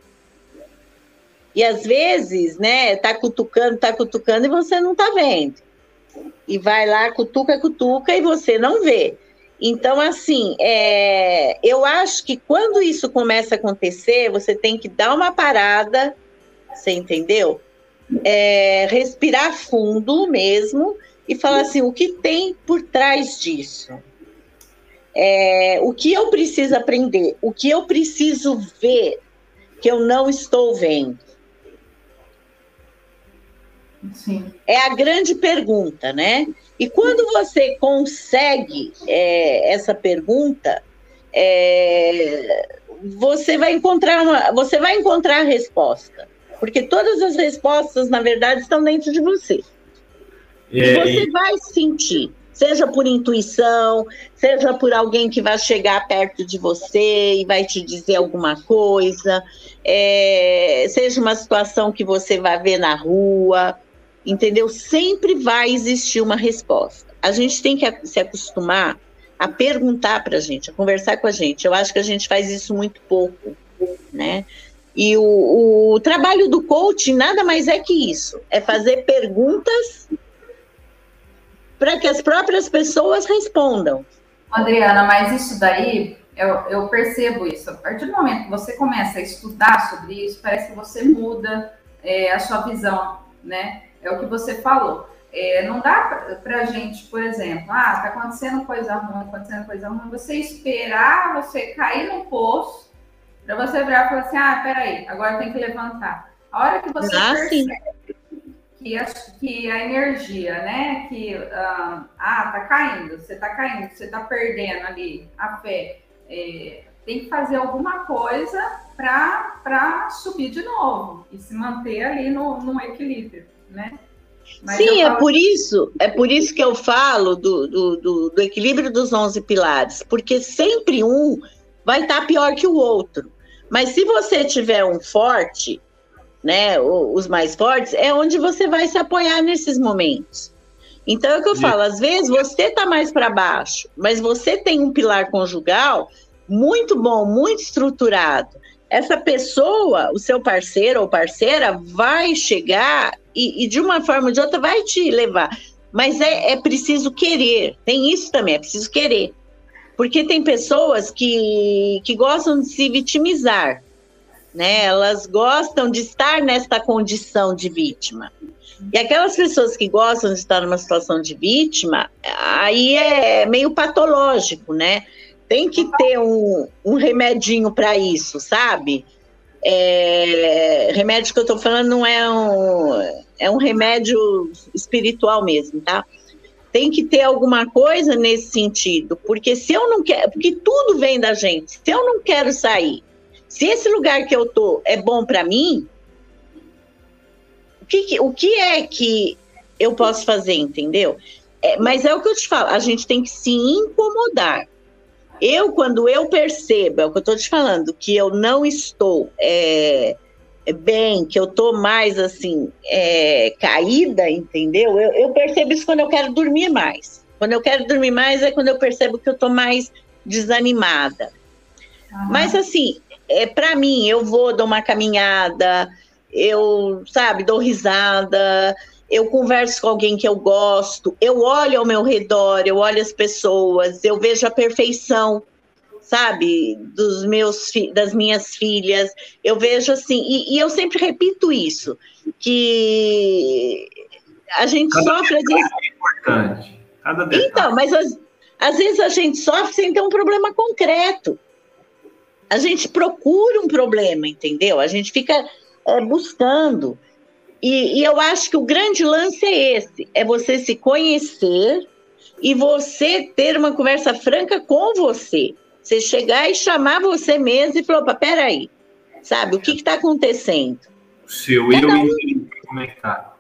Speaker 3: E às vezes, né, tá cutucando, tá cutucando e você não tá vendo. E vai lá, cutuca, cutuca e você não vê. Então, assim, é, eu acho que quando isso começa a acontecer, você tem que dar uma parada, você entendeu? é, respirar fundo mesmo e falar assim: o que tem por trás disso? É, o que eu preciso aprender? O que eu preciso ver que eu não estou vendo? Sim. É a grande pergunta, né? E quando você consegue é, essa pergunta, é, você vai encontrar uma, você vai encontrar a resposta. Porque todas as respostas, na verdade, estão dentro de você. É, e você e... vai sentir, seja por intuição, seja por alguém que vai chegar perto de você e vai te dizer alguma coisa, é, seja uma situação que você vai ver na rua, entendeu? Sempre vai existir uma resposta. A gente tem que se acostumar a perguntar para a gente, a conversar com a gente. Eu acho que a gente faz isso muito pouco, né? E o, o trabalho do coaching nada mais é que isso: é fazer perguntas para que as próprias pessoas respondam.
Speaker 2: Adriana, mas isso daí, eu, eu, percebo isso. A partir do momento que você começa a estudar sobre isso, parece que você muda é, a sua visão, né? É o que você falou. É, não dá para a gente, por exemplo, ah, tá acontecendo coisa ruim, acontecendo coisa ruim, você esperar você cair no poço para você virar e falar assim, ah, peraí, agora tem que levantar. A hora que você ah, percebe que a, que a energia, né, que, uh, ah, tá caindo, você tá caindo, você tá perdendo ali a fé, é, tem que fazer alguma coisa para subir de novo e se manter ali no, no equilíbrio, né?
Speaker 3: Mas Sim, é por isso, é por isso que eu falo do, do, do, do equilíbrio dos 11 pilares, porque sempre um vai estar tá pior que o outro. Mas se você tiver um forte, né, os mais fortes, é onde você vai se apoiar nesses momentos. Então é o que eu falo, às vezes você está mais para baixo, mas você tem um pilar conjugal muito bom, muito estruturado. Essa pessoa, o seu parceiro ou parceira, vai chegar e, e de uma forma ou de outra vai te levar. Mas é, é preciso querer, tem isso também, é preciso querer. Porque tem pessoas que, que gostam de se vitimizar, né? Elas gostam de estar nesta condição de vítima. E aquelas pessoas que gostam de estar numa situação de vítima, aí é meio patológico, né? Tem que ter um, um remedinho para isso, sabe? É, remédio que eu estou falando não é um, é um remédio espiritual mesmo, tá? Tem que ter alguma coisa nesse sentido, porque se eu não quero, porque tudo vem da gente. Se eu não quero sair, se esse lugar que eu tô é bom para mim, o que, o que é que eu posso fazer, entendeu? É, mas é o que eu te falo, a gente tem que se incomodar. Eu, quando eu percebo, é o que eu estou te falando, que eu não estou é, é bem, que eu tô mais assim, é, caída, entendeu? Eu, eu, percebo isso quando eu quero dormir mais. Quando eu quero dormir mais é quando eu percebo que eu tô mais desanimada. Uhum. Mas assim, é para mim, eu vou dar uma caminhada, eu, sabe, dou risada, eu converso com alguém que eu gosto, eu olho ao meu redor, eu olho as pessoas, eu vejo a perfeição sabe, dos meus das minhas filhas. Eu vejo assim, e, e eu sempre repito isso, que a gente Cada sofre às vezes. É importante. Cada Então, mas às, às vezes a gente sofre sem ter um problema concreto. A gente procura um problema, entendeu? A gente fica é, buscando. E, e eu acho que o grande lance é esse: é você se conhecer e você ter uma conversa franca com você. Você chegar e chamar você mesmo e falar, peraí, sabe, o que está acontecendo?
Speaker 1: Seu eu um... como é que tá.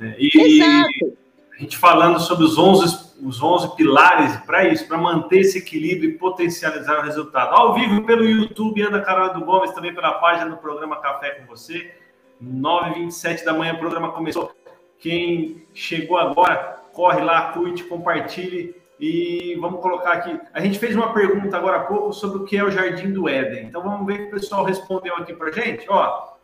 Speaker 1: É, e Exato. a gente falando sobre os 11, os 11 pilares para isso, para manter esse equilíbrio e potencializar o resultado. Ao vivo pelo YouTube, Ana Carol do Gomes, também pela página do programa Café com Você. 9h27 da manhã o programa começou. Quem chegou agora, corre lá, curte, compartilhe e vamos colocar aqui. A gente fez uma pergunta agora há pouco sobre o que é o Jardim do Éden. Então vamos ver o que o pessoal respondeu aqui para gente. Ó,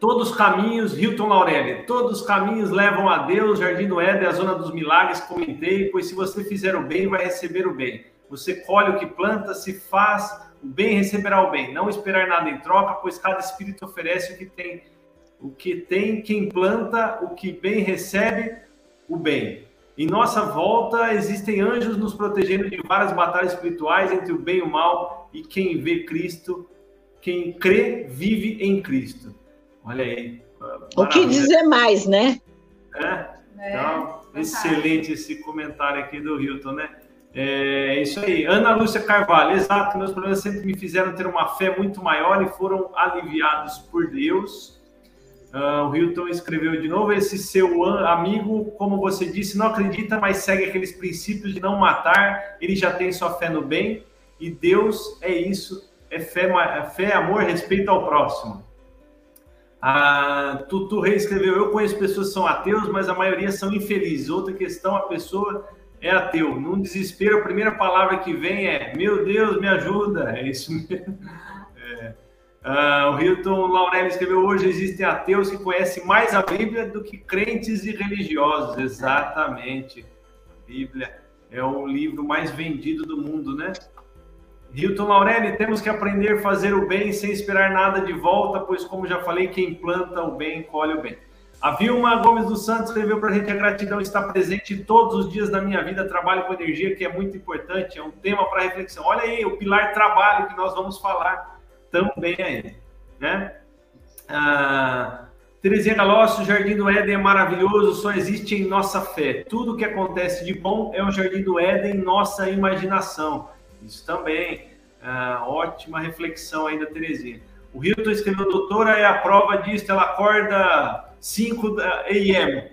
Speaker 1: todos os caminhos, Hilton Laurelli, todos os caminhos levam a Deus, Jardim do Éden, a zona dos milagres, comentei, pois se você fizer o bem, vai receber o bem. Você colhe o que planta, se faz o bem, receberá o bem. Não esperar nada em troca, pois cada espírito oferece o que tem. O que tem quem planta, o que bem recebe, o bem. Em nossa volta existem anjos nos protegendo de várias batalhas espirituais entre o bem e o mal, e quem vê Cristo, quem crê, vive em Cristo. Olha aí.
Speaker 3: O que dizer mais, né?
Speaker 1: É? é então, excelente esse comentário aqui do Hilton, né? É isso aí. Ana Lúcia Carvalho, exato. Meus problemas sempre me fizeram ter uma fé muito maior e foram aliviados por Deus. Uh, o Hilton escreveu de novo: esse seu amigo, como você disse, não acredita, mas segue aqueles princípios de não matar. Ele já tem sua fé no bem e Deus é isso: é fé, é fé amor, respeito ao próximo. A Tutu Rei escreveu: Eu conheço pessoas que são ateus, mas a maioria são infelizes. Outra questão: a pessoa é ateu. Num desespero, a primeira palavra que vem é: Meu Deus, me ajuda. É isso mesmo. Uh, o Hilton Laurelli escreveu: Hoje existem ateus que conhecem mais a Bíblia do que crentes e religiosos. Exatamente. Bíblia é o livro mais vendido do mundo, né? Hilton Laurelli, temos que aprender a fazer o bem sem esperar nada de volta, pois, como já falei, quem planta o bem, colhe o bem. A Vilma Gomes dos Santos escreveu para a gente: a gratidão está presente todos os dias da minha vida. Trabalho com energia, que é muito importante, é um tema para reflexão. Olha aí, o pilar trabalho que nós vamos falar também aí, né? Ah, Terezinha Galócio, o Jardim do Éden é maravilhoso, só existe em nossa fé. Tudo que acontece de bom é o Jardim do Éden nossa imaginação. Isso também, ah, ótima reflexão ainda, Terezinha. O Hilton escreveu, doutora, é a prova disso, ela acorda 5 da AM,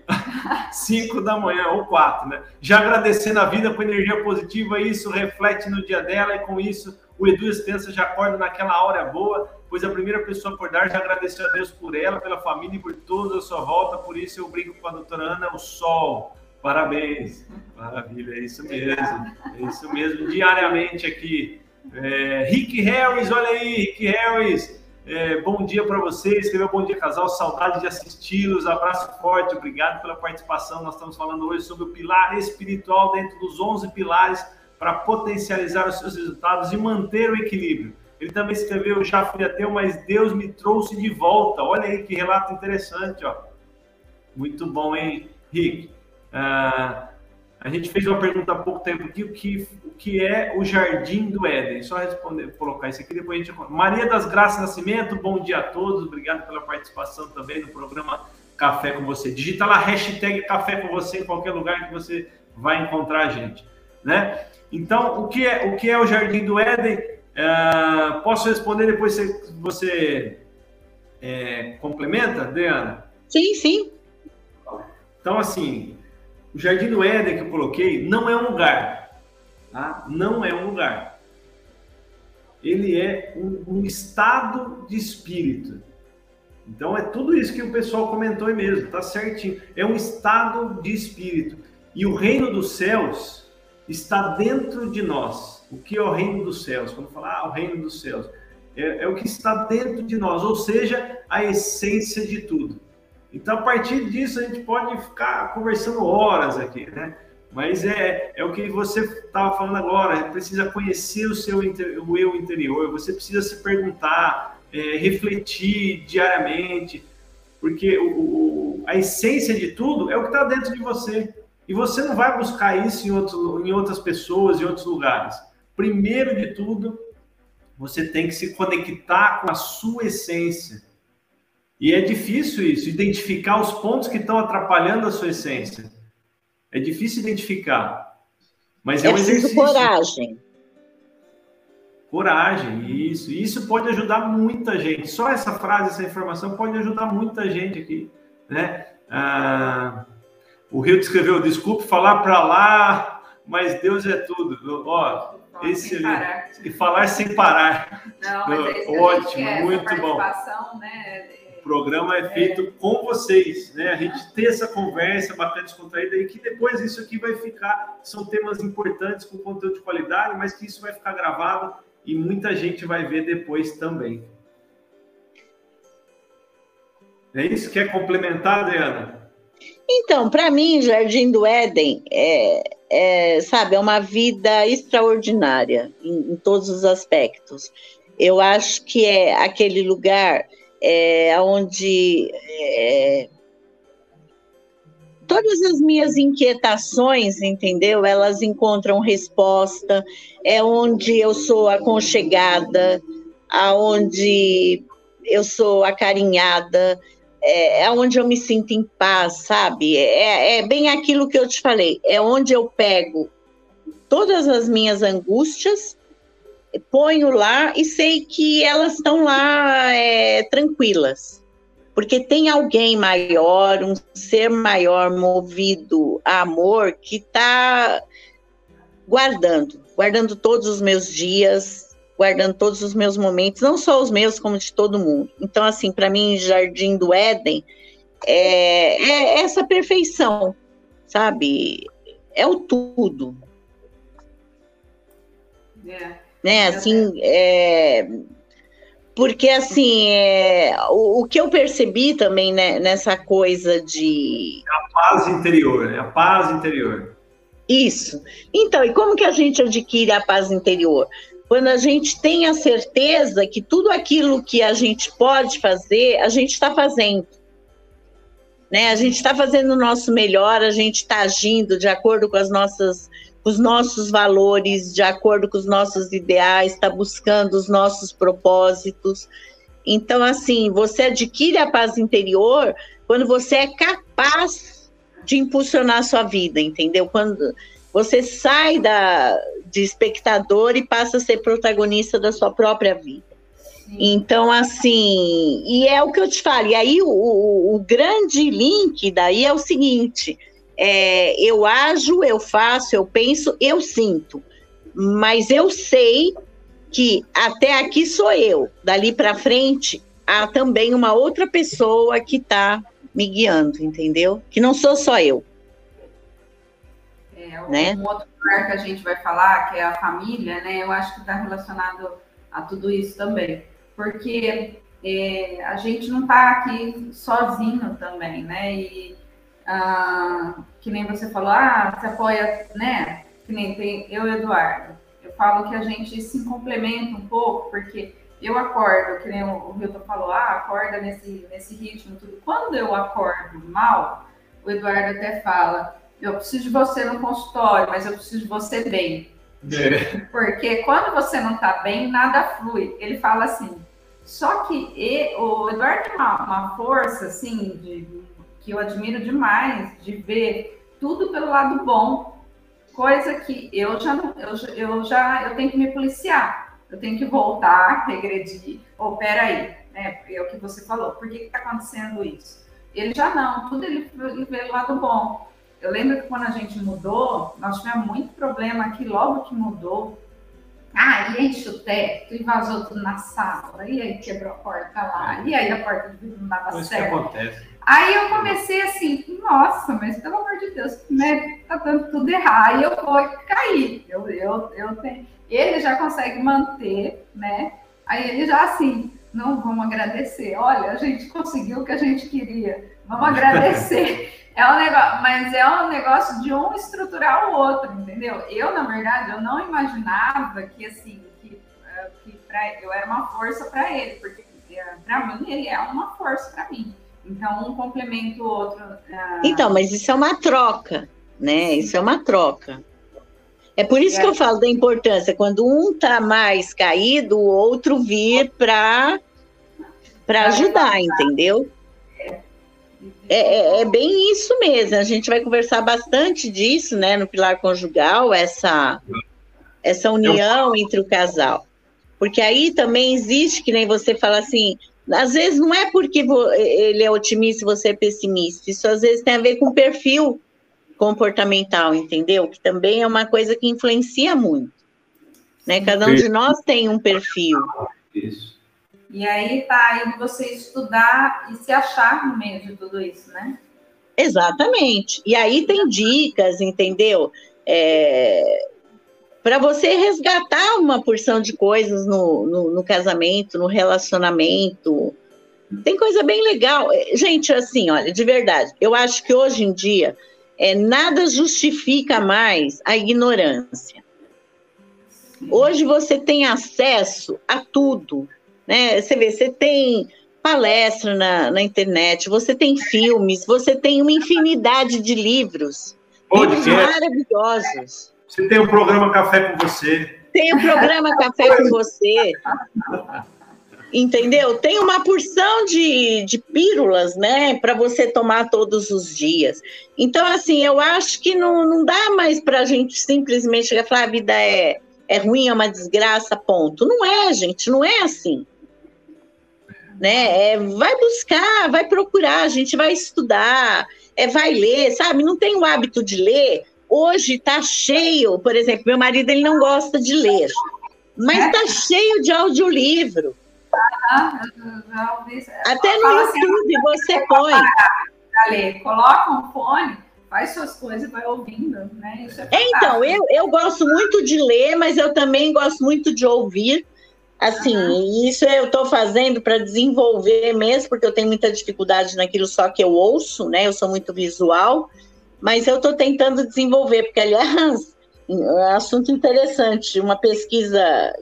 Speaker 1: 5 da manhã ou 4, né? Já agradecendo a vida com energia positiva, isso reflete no dia dela e com isso o Edu Espensa já acorda naquela hora boa, pois a primeira pessoa a acordar já agradeceu a Deus por ela, pela família e por toda a sua volta. Por isso eu brinco com a doutora Ana, o sol. Parabéns. Maravilha, é isso mesmo. É isso mesmo, diariamente aqui. É, Rick Harris, olha aí, Rick Harris. É, bom dia para você. Escreveu bom dia, casal. Saudade de assisti-los. Abraço forte. Obrigado pela participação. Nós estamos falando hoje sobre o pilar espiritual dentro dos 11 pilares para potencializar os seus resultados e manter o equilíbrio. Ele também escreveu: Já fui ateu, mas Deus me trouxe de volta. Olha aí que relato interessante, ó. Muito bom, hein, Rick? Ah, a gente fez uma pergunta há pouco tempo aqui: o que, que é o Jardim do Éden? Só responder, colocar isso aqui, depois a gente. Maria das Graças Nascimento, bom dia a todos, obrigado pela participação também no programa Café com Você. Digita lá hashtag Café com Você em qualquer lugar que você vai encontrar a gente, né? Então, o que é o, que é o Jardim do Éden? Uh, posso responder depois você, você é, complementa, Diana?
Speaker 3: Sim, sim.
Speaker 1: Então, assim, o Jardim do Éden que eu coloquei não é um lugar, tá? Não é um lugar. Ele é um, um estado de espírito. Então, é tudo isso que o pessoal comentou aí mesmo, tá certinho. É um estado de espírito. E o reino dos céus está dentro de nós. O que é o reino dos céus? Quando falar ah, o reino dos céus, é, é, o que está dentro de nós, ou seja, a essência de tudo. Então, a partir disso, a gente pode ficar conversando horas aqui, né? Mas é, é o que você estava falando agora, precisa conhecer o seu o eu interior, você precisa se perguntar, é, refletir diariamente, porque o, a essência de tudo é o que está dentro de você. E você não vai buscar isso em, outro, em outras pessoas, em outros lugares. Primeiro de tudo, você tem que se conectar com a sua essência. E é difícil isso, identificar os pontos que estão atrapalhando a sua essência. É difícil identificar. Mas é, é um exercício.
Speaker 3: coragem.
Speaker 1: Coragem, isso. E isso pode ajudar muita gente. Só essa frase, essa informação pode ajudar muita gente aqui. Né? Ah, o Rio escreveu: desculpe falar para lá, mas Deus é tudo. Ó, esse. E falar sem parar.
Speaker 2: Não, mas é isso
Speaker 1: Ótimo, muito bom.
Speaker 2: Né?
Speaker 1: Programa é feito é. com vocês, né? A gente ter essa conversa bacana, descontraída e que depois isso aqui vai ficar, são temas importantes com conteúdo de qualidade, mas que isso vai ficar gravado e muita gente vai ver depois também. É isso? Quer complementar, Adriana?
Speaker 3: Então, para mim, Jardim do Éden é, é, sabe, é uma vida extraordinária em, em todos os aspectos. Eu acho que é aquele lugar é, onde é, todas as minhas inquietações, entendeu? Elas encontram resposta, é onde eu sou aconchegada, aonde eu sou acarinhada, é, é onde eu me sinto em paz, sabe? É, é bem aquilo que eu te falei, é onde eu pego todas as minhas angústias ponho lá e sei que elas estão lá é, tranquilas. Porque tem alguém maior, um ser maior movido a amor que está guardando, guardando todos os meus dias, guardando todos os meus momentos, não só os meus, como de todo mundo. Então, assim, para mim, Jardim do Éden é, é essa perfeição, sabe? É o tudo.
Speaker 2: É
Speaker 3: né? Assim, é, porque assim, é, o, o, que eu percebi também né, nessa coisa de
Speaker 1: a paz interior, né? A paz interior.
Speaker 3: Isso. Então, e como que a gente adquire a paz interior? Quando a gente tem a certeza que tudo aquilo que a gente pode fazer, a gente está fazendo. Né? A gente está fazendo o nosso melhor, a gente está agindo de acordo com as nossas os nossos valores, de acordo com os nossos ideais, está buscando os nossos propósitos. Então, assim, você adquire a paz interior quando você é capaz de impulsionar a sua vida, entendeu? Quando você sai da, de espectador e passa a ser protagonista da sua própria vida. Então, assim, e é o que eu te falo. E aí, o, o, o grande link daí é o seguinte: é, eu ajo, eu faço, eu penso, eu sinto. Mas eu sei que até aqui sou eu. Dali para frente, há também uma outra pessoa que está me guiando, entendeu? Que não sou só eu.
Speaker 2: É, um, né? um outro lugar que a gente vai falar, que é a família, né? Eu acho que está relacionado a tudo isso também. Porque é, a gente não está aqui sozinho também, né? E ah, que nem você falou, ah, você apoia, né? Que nem tem eu e Eduardo. Eu falo que a gente se complementa um pouco, porque eu acordo, que nem o Hilton falou, ah, acorda nesse, nesse ritmo, tudo. Quando eu acordo mal, o Eduardo até fala, eu preciso de você no consultório, mas eu preciso de você bem. É. Porque quando você não tá bem, nada flui. Ele fala assim. Só que e, o Eduardo tem uma, uma força, assim, de que eu admiro demais, de ver tudo pelo lado bom, coisa que eu já eu, eu já eu tenho que me policiar, eu tenho que voltar, regredir, ou oh, peraí, né? É o que você falou, por que está acontecendo isso? Ele já não, tudo ele, ele vê o lado bom. Eu lembro que quando a gente mudou, nós tivemos muito problema aqui logo que mudou. Ah, e enche o teto, e vazou tudo na sala, e aí quebrou a porta lá, e aí a porta vidro não dava certo.
Speaker 1: Que acontece.
Speaker 2: Aí eu comecei assim, nossa, mas pelo amor de Deus, né, tá dando tudo errado, e eu vou cair. Eu, eu, eu tenho... Ele já consegue manter, né? Aí ele já assim, não vamos agradecer. Olha, a gente conseguiu o que a gente queria. Vamos *laughs* agradecer. É um negócio, mas é um negócio de um estruturar o outro, entendeu? Eu, na verdade, eu não imaginava que assim, que, eh, que pra, eu era uma força para ele, porque eh, para mim ele é uma força para mim. Então, um complementa o outro. Uh...
Speaker 3: Então, mas isso é uma troca, né? Isso é uma troca. É por isso é. que eu falo da importância, quando um tá mais caído, o outro vir para para ajudar, entendeu? É, é, é, bem isso mesmo. A gente vai conversar bastante disso, né, no pilar conjugal, essa essa união entre o casal. Porque aí também existe, que nem você fala assim, às vezes não é porque ele é otimista e você é pessimista, isso às vezes tem a ver com perfil comportamental, entendeu? Que também é uma coisa que influencia muito. Né? Cada um de nós tem um perfil.
Speaker 2: Isso. E aí tá aí você estudar e se achar no meio de tudo isso, né?
Speaker 3: Exatamente. E aí tem dicas, entendeu? É, para você resgatar uma porção de coisas no, no, no, casamento, no relacionamento. Tem coisa bem legal. Gente, assim, olha, de verdade, eu acho que hoje em dia é, nada justifica mais a ignorância. Hoje você tem acesso a tudo, né? Você vê, você tem palestra na, na internet, você tem filmes, você tem uma infinidade de livros, livros maravilhosos.
Speaker 1: Você tem o um programa Café com Você.
Speaker 3: Tem o um programa Café com *laughs* Você. Entendeu? Tem uma porção de, de pílulas, né, para você tomar todos os dias. Então, assim, eu acho que não, não dá mais para a gente simplesmente chegar e falar a vida é, é ruim, é uma desgraça, ponto. Não é, gente, não é assim. Né? É, vai buscar, vai procurar, a gente vai estudar, é, vai ler, sabe? Não tem o hábito de ler. Hoje está cheio, por exemplo, meu marido ele não gosta de ler, mas está é? cheio de audiolivro. Até no assim, YouTube assim, você põe.
Speaker 2: Coloca um fone, faz suas coisas e vai ouvindo, né? É,
Speaker 3: é então, eu, eu gosto muito de ler, mas eu também gosto muito de ouvir. Assim, isso eu estou fazendo para desenvolver mesmo, porque eu tenho muita dificuldade naquilo só que eu ouço, né? Eu sou muito visual, mas eu estou tentando desenvolver, porque, aliás, um assunto interessante, uma pesquisa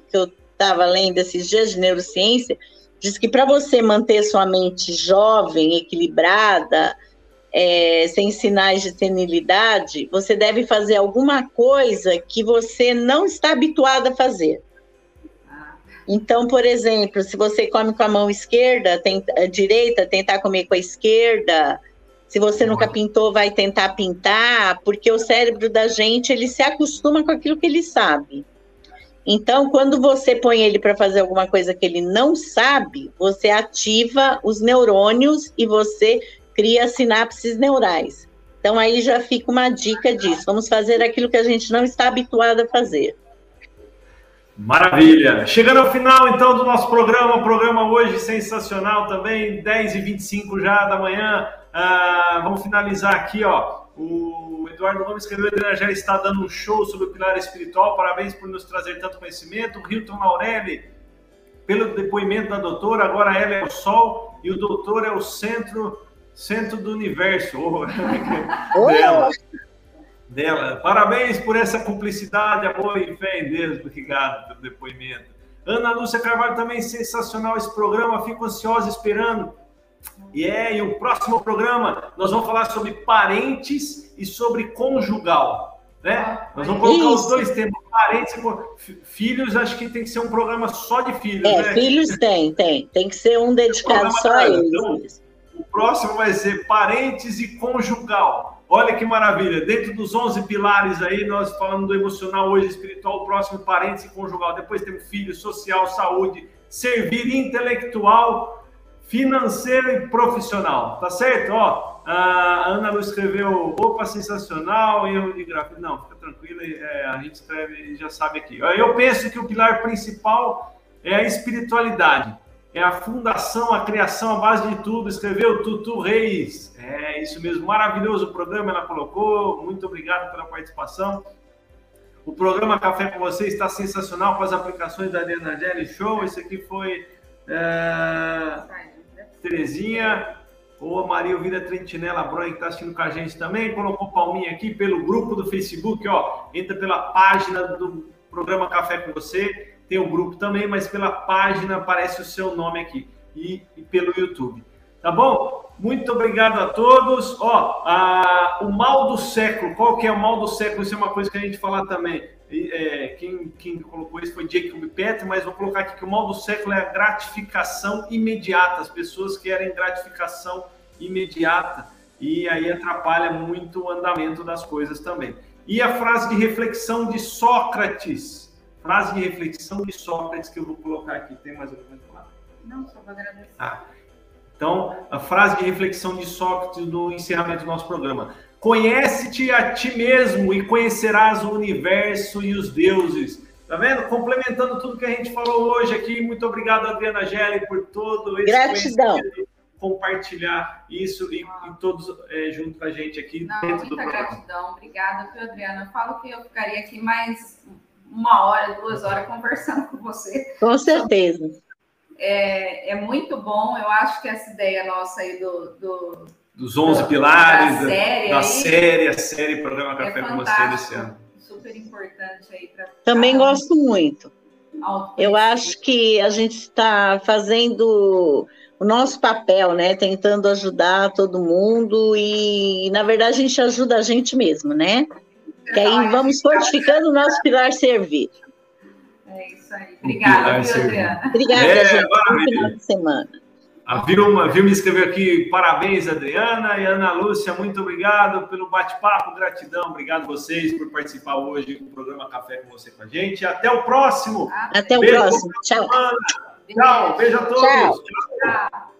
Speaker 3: que eu estava lendo esses dias de neurociência, diz que para você manter sua mente jovem, equilibrada, é, sem sinais de senilidade, você deve fazer alguma coisa que você não está habituado a fazer. Então, por exemplo, se você come com a mão esquerda, tenta, a direita, tentar comer com a esquerda. Se você nunca pintou, vai tentar pintar, porque o cérebro da gente ele se acostuma com aquilo que ele sabe. Então, quando você põe ele para fazer alguma coisa que ele não sabe, você ativa os neurônios e você cria sinapses neurais. Então, aí já fica uma dica disso. Vamos fazer aquilo que a gente não está habituado a fazer.
Speaker 1: Maravilha! Chegando ao final, então, do nosso programa, programa hoje sensacional também, 10h25 já da manhã. Ah, vamos finalizar aqui, ó. O Eduardo Gomes escreveu que já está dando um show sobre o pilar espiritual. Parabéns por nos trazer tanto conhecimento. Hilton Aureli, pelo depoimento da doutora, agora ela é o sol e o doutor é o centro, centro do universo. *laughs* *laughs* Oh, dela, dela. Parabéns por essa cumplicidade, amor e fé em Deus. Obrigado pelo depoimento. Ana Lúcia Carvalho também sensacional esse programa. Fico ansiosa esperando e é, e o próximo programa nós vamos falar sobre parentes e sobre conjugal. Né? Nós vamos colocar Isso. os dois temas, parentes e filhos, acho que tem que ser um programa só de filhos.
Speaker 3: É, né? filhos tem, tem. Tem que ser um dedicado só a eles. Então,
Speaker 1: o próximo vai ser parentes e conjugal. Olha que maravilha. Dentro dos 11 pilares aí, nós falando do emocional, hoje espiritual, próximo parentes e conjugal. Depois temos filho, social, saúde, servir, intelectual, financeiro e profissional, tá certo? Ó, a Ana Lu escreveu, opa, sensacional, erro de gráfico. Não, fica tranquila, é, a gente escreve e já sabe aqui. Eu penso que o pilar principal é a espiritualidade, é a fundação, a criação, a base de tudo. Escreveu Tutu Reis, é isso mesmo, maravilhoso o programa, ela colocou, muito obrigado pela participação. O programa Café com Você está sensacional com as aplicações da Adriana Gelli Show. Esse aqui foi É... Terezinha, ou a Maria Ouvida Trentinela Bronha, que está assistindo com a gente também, colocou palminha aqui pelo grupo do Facebook, ó. Entra pela página do programa Café com Você, tem o grupo também, mas pela página aparece o seu nome aqui e, e pelo YouTube. Tá bom? Muito obrigado a todos. Ó, a, o mal do século, qual que é o mal do século? Isso é uma coisa que a gente falar também. É, quem, quem, colocou isso foi Jacob Petri, mas vou colocar aqui que o mal do século é a gratificação imediata. As pessoas querem gratificação imediata e aí atrapalha muito o andamento das coisas também. E a frase de reflexão de Sócrates. Frase de reflexão de Sócrates que eu vou colocar aqui. Tem mais alguma coisa lá?
Speaker 2: Não, só vou agradecer.
Speaker 1: Ah, então, a frase de reflexão de Sócrates no encerramento do nosso programa. Conhece-te a ti mesmo e conhecerás o universo e os deuses. Tá vendo? Complementando tudo que a gente falou hoje aqui. Muito obrigado, Adriana Gelli, por todo esse
Speaker 3: Gratidão.
Speaker 1: compartilhar isso e, e todos é, junto com a gente aqui
Speaker 2: Não,
Speaker 1: dentro
Speaker 2: muita
Speaker 1: do programa.
Speaker 2: gratidão. Obrigada, viu, Adriana? Eu falo que eu ficaria aqui mais uma hora, duas horas conversando com você.
Speaker 3: Com certeza.
Speaker 2: É, é muito bom. Eu acho que essa ideia nossa aí do, do
Speaker 1: Dos 11 pilares,
Speaker 2: da série
Speaker 1: da
Speaker 2: aí.
Speaker 1: série, a série Programa
Speaker 2: é
Speaker 1: Café com você desse ano.
Speaker 2: Super importante aí para
Speaker 3: Também gosto muito. Eu acho que a gente está fazendo o nosso papel, né? Tentando ajudar todo mundo e, na verdade, a gente ajuda a gente mesmo, né? Que aí vamos *laughs* fortificando o nosso pilar servir.
Speaker 2: É isso aí. Obrigada. Adriana?
Speaker 3: Obrigada,
Speaker 1: É,
Speaker 3: gente. Bom final de semana.
Speaker 1: A Vilma, Vilma escreveu aqui, parabéns, Adriana e Ana Lúcia, muito obrigado pelo bate-papo, gratidão, obrigado vocês por participar hoje do programa Café com você com a gente. Até o próximo.
Speaker 3: Até o
Speaker 1: Beijo,
Speaker 3: próximo. Tchau.
Speaker 1: Tchau, beijo a todos.
Speaker 3: Tchau.
Speaker 2: Tchau.